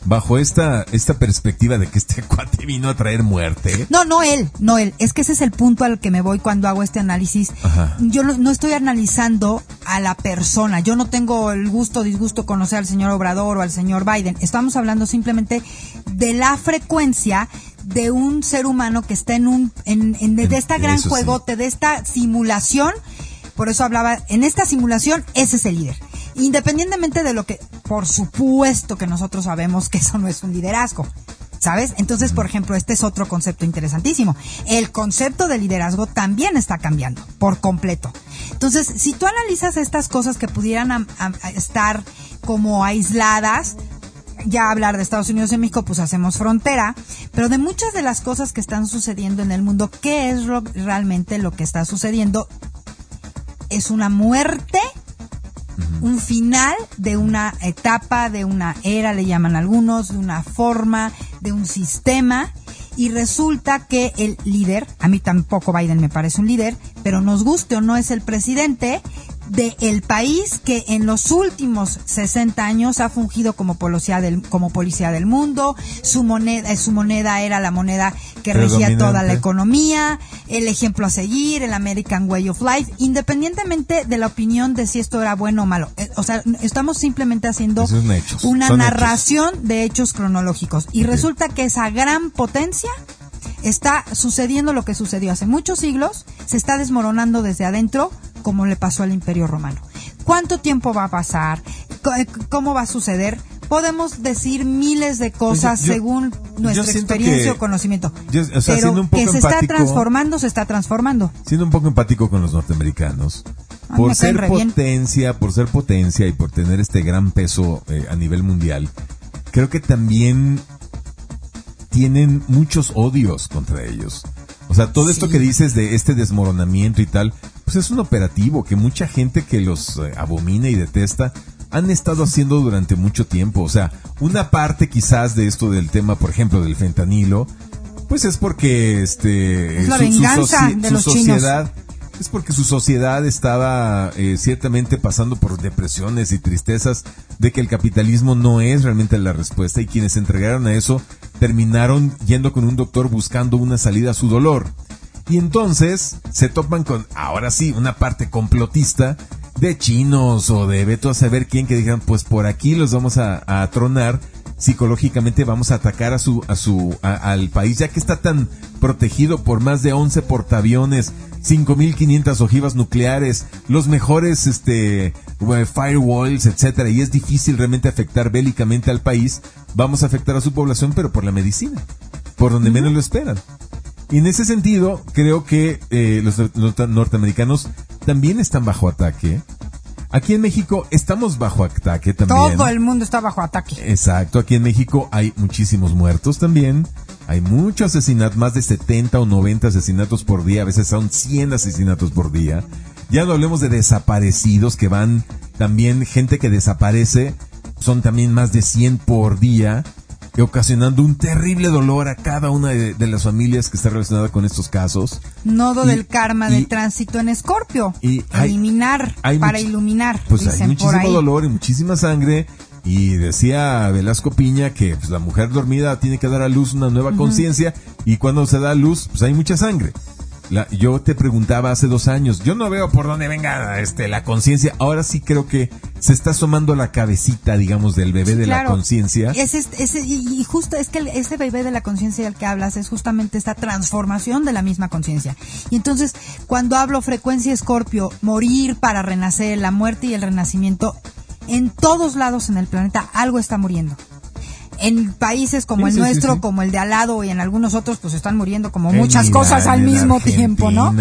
Speaker 2: bajo esta, esta perspectiva de que este cuate vino a traer muerte.
Speaker 3: No, no él, no él. Es que ese es el punto al que me voy cuando hago este análisis.
Speaker 2: Ajá.
Speaker 3: Yo no, no estoy analizando a la persona. Yo no tengo el gusto o disgusto conocer al señor Obrador o al señor Biden. Estamos hablando simplemente de la frecuencia de un ser humano que está en un en, en- de, de esta gran
Speaker 2: Eso sí.
Speaker 3: juegote, de esta simulación. Por eso hablaba, en esta simulación, ese es el líder. Independientemente de lo que, por supuesto que nosotros sabemos que eso no es un liderazgo. ¿Sabes? Entonces, por ejemplo, este es otro concepto interesantísimo. El concepto de liderazgo también está cambiando por completo. Entonces, si tú analizas estas cosas que pudieran estar como aisladas, ya hablar de Estados Unidos y México, pues hacemos frontera, pero de muchas de las cosas que están sucediendo en el mundo, ¿qué es realmente lo que está sucediendo? Es una muerte un final de una etapa, de una era, le llaman algunos, de una forma, de un sistema. Y resulta que el líder, a mí tampoco Biden me parece un líder, pero nos guste o no es el presidente, de el país que en los últimos 60 años ha fungido como policía del, como policía del mundo, su moneda, eh, su moneda era la moneda que regía toda la economía, el ejemplo a seguir, el American Way of Life, independientemente de la opinión de si esto era bueno o malo. Eh, o sea, estamos simplemente haciendo una narración de hechos cronológicos. Y resulta que esa gran potencia está sucediendo lo que sucedió hace muchos siglos, se está desmoronando desde adentro como le pasó al Imperio Romano. ¿Cuánto tiempo va a pasar? Eh, ¿Cómo va a suceder? Podemos decir miles de cosas pues según nuestra experiencia o conocimiento. pero que se está transformando, se está transformando.
Speaker 2: Siendo un poco empático con los norteamericanos, por ser potencia, por ser potencia y por tener este gran peso eh, a nivel mundial, creo que también tienen muchos odios contra ellos. O sea, todo esto que dices de este desmoronamiento y tal, pues es un operativo que mucha gente que los eh, abomina y detesta han estado haciendo durante mucho tiempo. O sea, una parte quizás de esto del tema, por ejemplo, del fentanilo, pues es porque este
Speaker 3: la venganza de los
Speaker 2: sociedad es porque su sociedad estaba eh, ciertamente pasando por depresiones y tristezas de que el capitalismo no es realmente la respuesta y quienes se entregaron a eso terminaron yendo con un doctor buscando una salida a su dolor. Y entonces se topan con, ahora sí, una parte complotista de chinos o de Beto a saber quién que digan, pues por aquí los vamos a, a tronar psicológicamente vamos a atacar a su a su al país ya que está tan protegido por más de 11 portaaviones 5500 ojivas nucleares, los mejores este eh, firewalls, etcétera, y es difícil realmente afectar bélicamente al país, vamos a afectar a su población pero por la medicina, por donde menos lo esperan. Y en ese sentido, creo que eh, los norteamericanos también están bajo ataque. Aquí en México estamos bajo ataque también.
Speaker 3: Todo el mundo está bajo ataque.
Speaker 2: Exacto, aquí en México hay muchísimos muertos también. Hay muchos asesinatos, más de 70 o 90 asesinatos por día, a veces son 100 asesinatos por día. Ya no hablemos de desaparecidos que van también gente que desaparece, son también más de 100 por día, ocasionando un terrible dolor a cada una de, las familias que está relacionada con estos casos.
Speaker 3: Nodo del karma del tránsito en Escorpio. Y eliminar para iluminar.
Speaker 2: Pues hay muchísimo dolor y muchísima sangre y decía Velasco Piña que pues, la mujer dormida tiene que dar a luz una nueva conciencia y cuando se da a luz, pues hay mucha sangre. La, yo te preguntaba hace dos años, yo no veo por dónde venga este, la conciencia. Ahora sí creo que se está asomando la cabecita, digamos, del bebé de la conciencia.
Speaker 3: y justo es que ese bebé de la conciencia del que hablas es justamente esta transformación de la misma conciencia. Y entonces, cuando hablo frecuencia escorpio, morir para renacer, la muerte y el renacimiento, en todos lados en el planeta algo está muriendo. En países como el nuestro, como el de al lado y en algunos otros, pues están muriendo como muchas cosas al mismo tiempo, ¿no?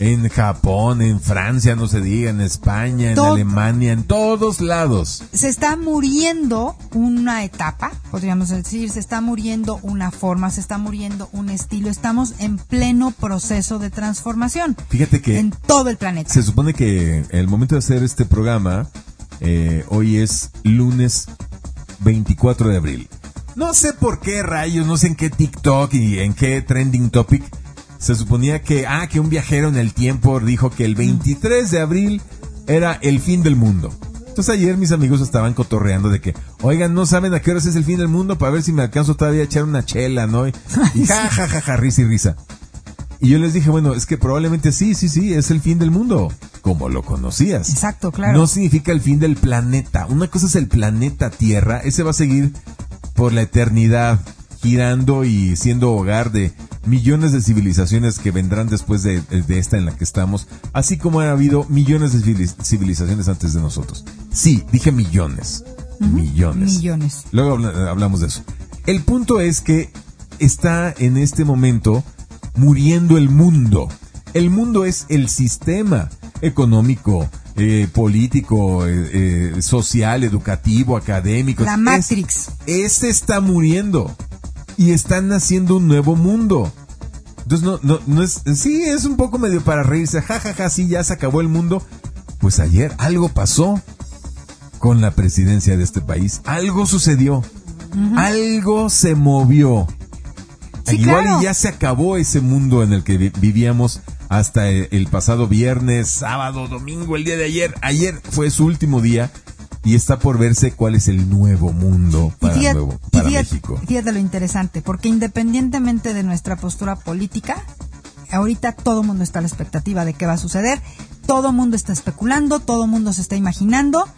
Speaker 2: En Japón, en Francia, no se diga, en España, en Alemania, en todos lados.
Speaker 3: Se está muriendo una etapa, podríamos decir, se está muriendo una forma, se está muriendo un estilo. Estamos en pleno proceso de transformación.
Speaker 2: Fíjate que.
Speaker 3: En todo el planeta.
Speaker 2: Se supone que el momento de hacer este programa eh, hoy es lunes 24 de abril. No sé por qué rayos, no sé en qué TikTok y en qué trending topic se suponía que, ah, que un viajero en el tiempo dijo que el 23 de abril era el fin del mundo. Entonces ayer mis amigos estaban cotorreando de que, oigan, no saben a qué horas es el fin del mundo para ver si me alcanzo todavía a echar una chela, ¿no? Y, ja, ja, ja, ja, risa y risa. Y yo les dije, bueno, es que probablemente sí, sí, sí, es el fin del mundo, como lo conocías.
Speaker 3: Exacto, claro.
Speaker 2: No significa el fin del planeta. Una cosa es el planeta Tierra, ese va a seguir por la eternidad, girando y siendo hogar de millones de civilizaciones que vendrán después de, esta en la que estamos, así como ha habido millones de civilizaciones antes de nosotros. Sí, dije millones. Millones.
Speaker 3: Millones.
Speaker 2: Luego hablamos de eso. El punto es que está en este momento muriendo el mundo. El mundo es el sistema económico, eh, político, eh, eh, social, educativo, académico.
Speaker 3: La Matrix.
Speaker 2: este está muriendo y están naciendo un nuevo mundo. Entonces no, no, no es, sí, es un poco medio para reírse, jajaja, ja, ja, sí, ya se acabó el mundo. Pues ayer algo pasó con la presidencia de este país, algo sucedió, algo se movió. Igual y ya se acabó ese mundo en el que vivíamos hasta el, pasado viernes, sábado, domingo, el día de ayer. Ayer fue su último día y está por verse cuál es el nuevo mundo para, nuevo, para México.
Speaker 3: Fíjate lo interesante, porque independientemente de nuestra postura política, ahorita todo mundo está a la expectativa de qué va a suceder, todo el mundo está especulando, todo el mundo se está imaginando,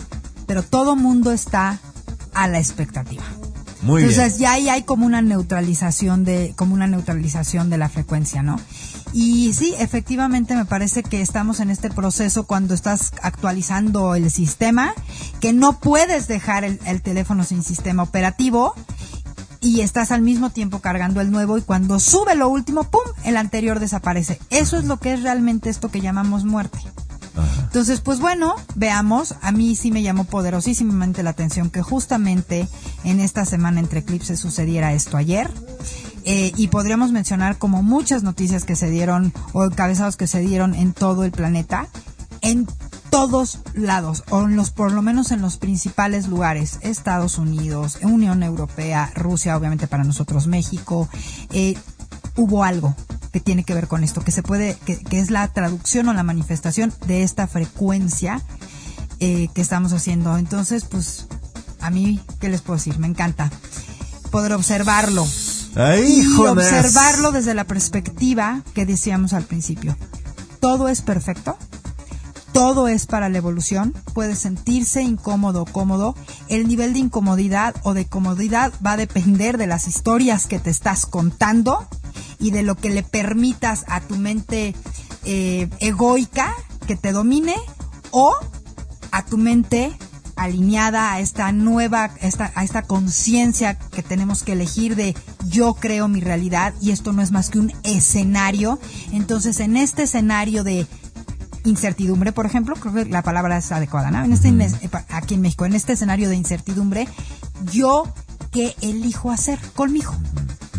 Speaker 3: pero todo mundo está a la expectativa.
Speaker 2: Muy
Speaker 3: Entonces ya ahí hay como una neutralización de, como una neutralización de la frecuencia, ¿no? Y sí, efectivamente me parece que estamos en este proceso cuando estás actualizando el sistema, que no puedes dejar el, el teléfono sin sistema operativo y estás al mismo tiempo cargando el nuevo y cuando sube lo último, ¡pum!, el anterior desaparece. Eso es lo que es realmente esto que llamamos muerte. Entonces, pues bueno, veamos. A mí sí me llamó poderosísimamente la atención que justamente en esta semana entre eclipses sucediera esto ayer. Eh, y podríamos mencionar como muchas noticias que se dieron o encabezados que se dieron en todo el planeta, en todos lados, o en los, por lo menos en los principales lugares, Estados Unidos, Unión Europea, Rusia, obviamente para nosotros México, eh, hubo algo que tiene que ver con esto, que se puede, que, es la traducción o la manifestación de esta frecuencia eh, que estamos haciendo. Entonces, pues, a mí, ¿qué les puedo decir? Me encanta poder observarlo.
Speaker 2: y
Speaker 3: observarlo desde la perspectiva que decíamos al principio. Todo es perfecto, todo es para la evolución, puede sentirse incómodo o cómodo. El nivel de incomodidad o de comodidad va a depender de las historias que te estás contando y de lo que le permitas a tu mente eh, egoica que te domine o a tu mente alineada a esta nueva, esta, a esta conciencia que tenemos que elegir de yo creo mi realidad y esto no es más que un escenario. Entonces, en este escenario de incertidumbre, por ejemplo, creo que la palabra es adecuada, ¿no? En este, aquí en México, en este escenario de incertidumbre, yo qué elijo hacer conmigo.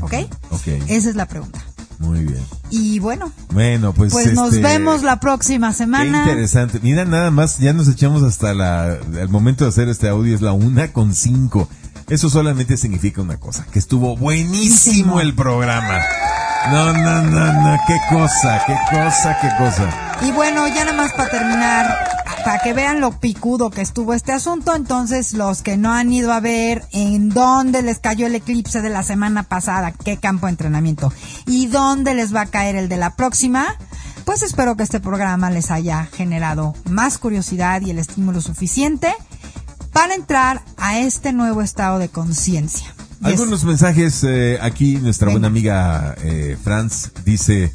Speaker 3: ¿Ok?
Speaker 2: Ok.
Speaker 3: Esa es la pregunta.
Speaker 2: Muy bien.
Speaker 3: Y bueno.
Speaker 2: Bueno, pues.
Speaker 3: Pues nos este, vemos la próxima semana.
Speaker 2: Qué interesante. Mira, nada más, ya nos echamos hasta la, el momento de hacer este audio, es la una con cinco. Eso solamente significa una cosa, que estuvo buenísimo el programa. No, no, no, no, qué cosa, qué cosa, qué cosa.
Speaker 3: Y bueno, ya nada más para terminar, para que vean lo picudo que estuvo este asunto, entonces los que no han ido a ver en dónde les cayó el eclipse de la semana pasada, qué campo de entrenamiento, y dónde les va a caer el de la próxima, pues espero que este programa les haya generado más curiosidad y el estímulo suficiente para entrar a este nuevo estado de conciencia.
Speaker 2: Algunos mensajes eh, aquí, nuestra buena amiga eh, Franz dice,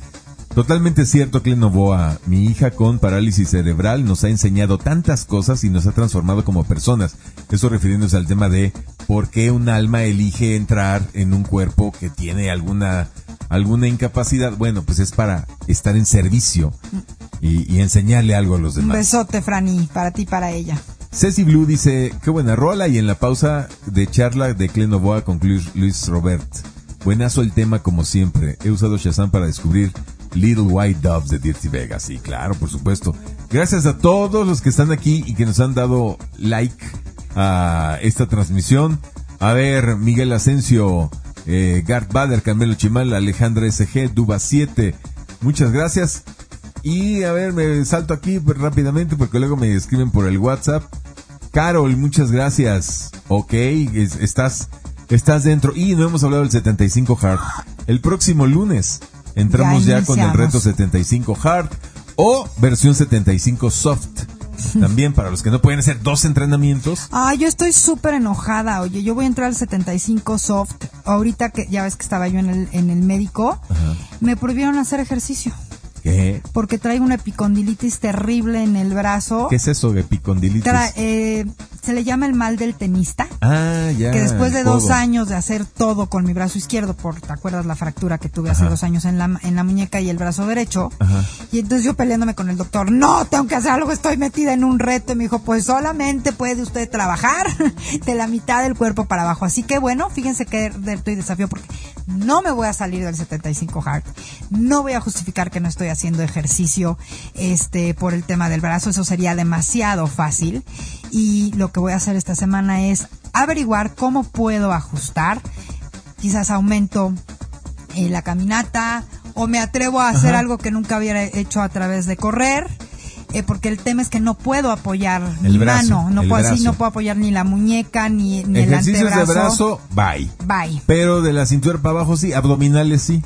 Speaker 2: Totalmente cierto, Novoa. Mi hija con parálisis cerebral nos ha enseñado tantas cosas y nos ha transformado como personas. Eso refiriéndose al tema de por qué un alma elige entrar en un cuerpo que tiene alguna, alguna incapacidad. Bueno, pues es para estar en servicio y, enseñarle algo a los demás.
Speaker 3: Un besote, Franny, para ti y para ella.
Speaker 2: Ceci Blue dice, qué buena rola y en la pausa de charla de Novoa con Luis Robert. Buenazo el tema como siempre. He usado Shazam para descubrir Little White Doves de Dirty Vegas. Sí, claro, por supuesto. Gracias a todos los que están aquí y que nos han dado like a esta transmisión. A ver, Miguel Asensio, eh, Gart Bader, Carmelo Chimal, Alejandra SG, Duba 7. Muchas gracias. Y a ver, me salto aquí rápidamente porque luego me escriben por el WhatsApp. Carol, muchas gracias. Ok, estás, estás dentro. Y no hemos hablado del 75 Hard. El próximo lunes entramos ya, con el reto 75 Hard o versión 75 Soft. También para los que no pueden hacer dos entrenamientos.
Speaker 3: Ah, yo estoy súper enojada. Oye, yo voy a entrar al 75 soft. Ahorita que ya ves que estaba yo en el, en el médico, me prohibieron hacer ejercicio.
Speaker 2: ¿Qué?
Speaker 3: Porque traigo una epicondilitis terrible en el brazo.
Speaker 2: ¿Qué es eso de epicondilitis?
Speaker 3: eh, se le llama el mal del tenista.
Speaker 2: Ah, ya.
Speaker 3: que después de dos años de hacer todo con mi brazo izquierdo, por, ¿te acuerdas la fractura que tuve hace dos años en la, en la muñeca y el brazo derecho?
Speaker 2: Ajá.
Speaker 3: Y entonces yo peleándome con el doctor, no, tengo que hacer algo, estoy metida en un reto. Y me dijo, pues solamente puede usted trabajar de la mitad del cuerpo para abajo. Así que bueno, fíjense qué reto y desafío, porque no me voy a salir del 75 hard. No voy a justificar que no estoy haciendo ejercicio este por el tema del brazo, eso sería demasiado fácil. Y lo que voy a hacer esta semana es averiguar cómo puedo ajustar. Quizás aumento eh, la caminata o me atrevo a hacer
Speaker 2: Ajá.
Speaker 3: algo que nunca hubiera hecho a través de correr. Eh, porque el tema es que no puedo apoyar
Speaker 2: El
Speaker 3: mi
Speaker 2: brazo,
Speaker 3: mano, no
Speaker 2: el
Speaker 3: puedo así, no puedo apoyar ni la muñeca ni, ni el
Speaker 2: Ejercicios de
Speaker 3: antebrazo.
Speaker 2: brazo, bye.
Speaker 3: Bye.
Speaker 2: Pero de la cintura para abajo sí, abdominales sí.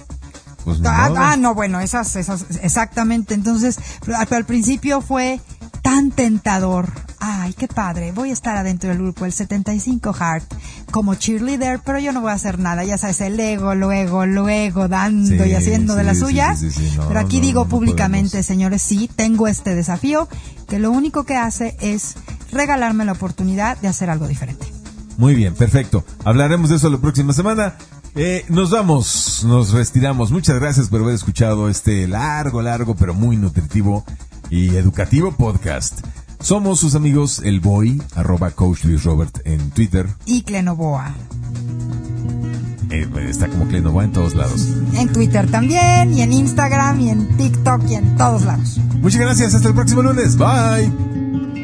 Speaker 2: Pues
Speaker 3: Ah,
Speaker 2: modo.
Speaker 3: ah, no, bueno, esas, esas, exactamente. Entonces, al, al principio fue tan tentador. Ay, qué padre. Voy a estar adentro del grupo, el 75 Heart, como cheerleader, pero yo no voy a hacer nada. Ya sabes, el ego, luego, luego, dando
Speaker 2: Sí,
Speaker 3: y haciendo de
Speaker 2: sí, sí, sí. No,
Speaker 3: pero aquí
Speaker 2: no,
Speaker 3: digo
Speaker 2: no
Speaker 3: públicamente, señores, sí, tengo este desafío, que lo único que hace es regalarme la oportunidad de hacer algo diferente.
Speaker 2: Muy bien, perfecto. Hablaremos de eso la próxima semana. Eh, nos vamos, nos retiramos. Muchas gracias por haber escuchado este largo, largo, pero muy nutritivo y educativo podcast. Somos sus amigos El Boy, arroba Coach Luis Robert en Twitter.
Speaker 3: Y Clenoboa.
Speaker 2: Eh, está como Clenova en todos lados.
Speaker 3: En Twitter también, y en Instagram, y en TikTok, y en todos lados.
Speaker 2: Muchas gracias, hasta el próximo lunes. Bye.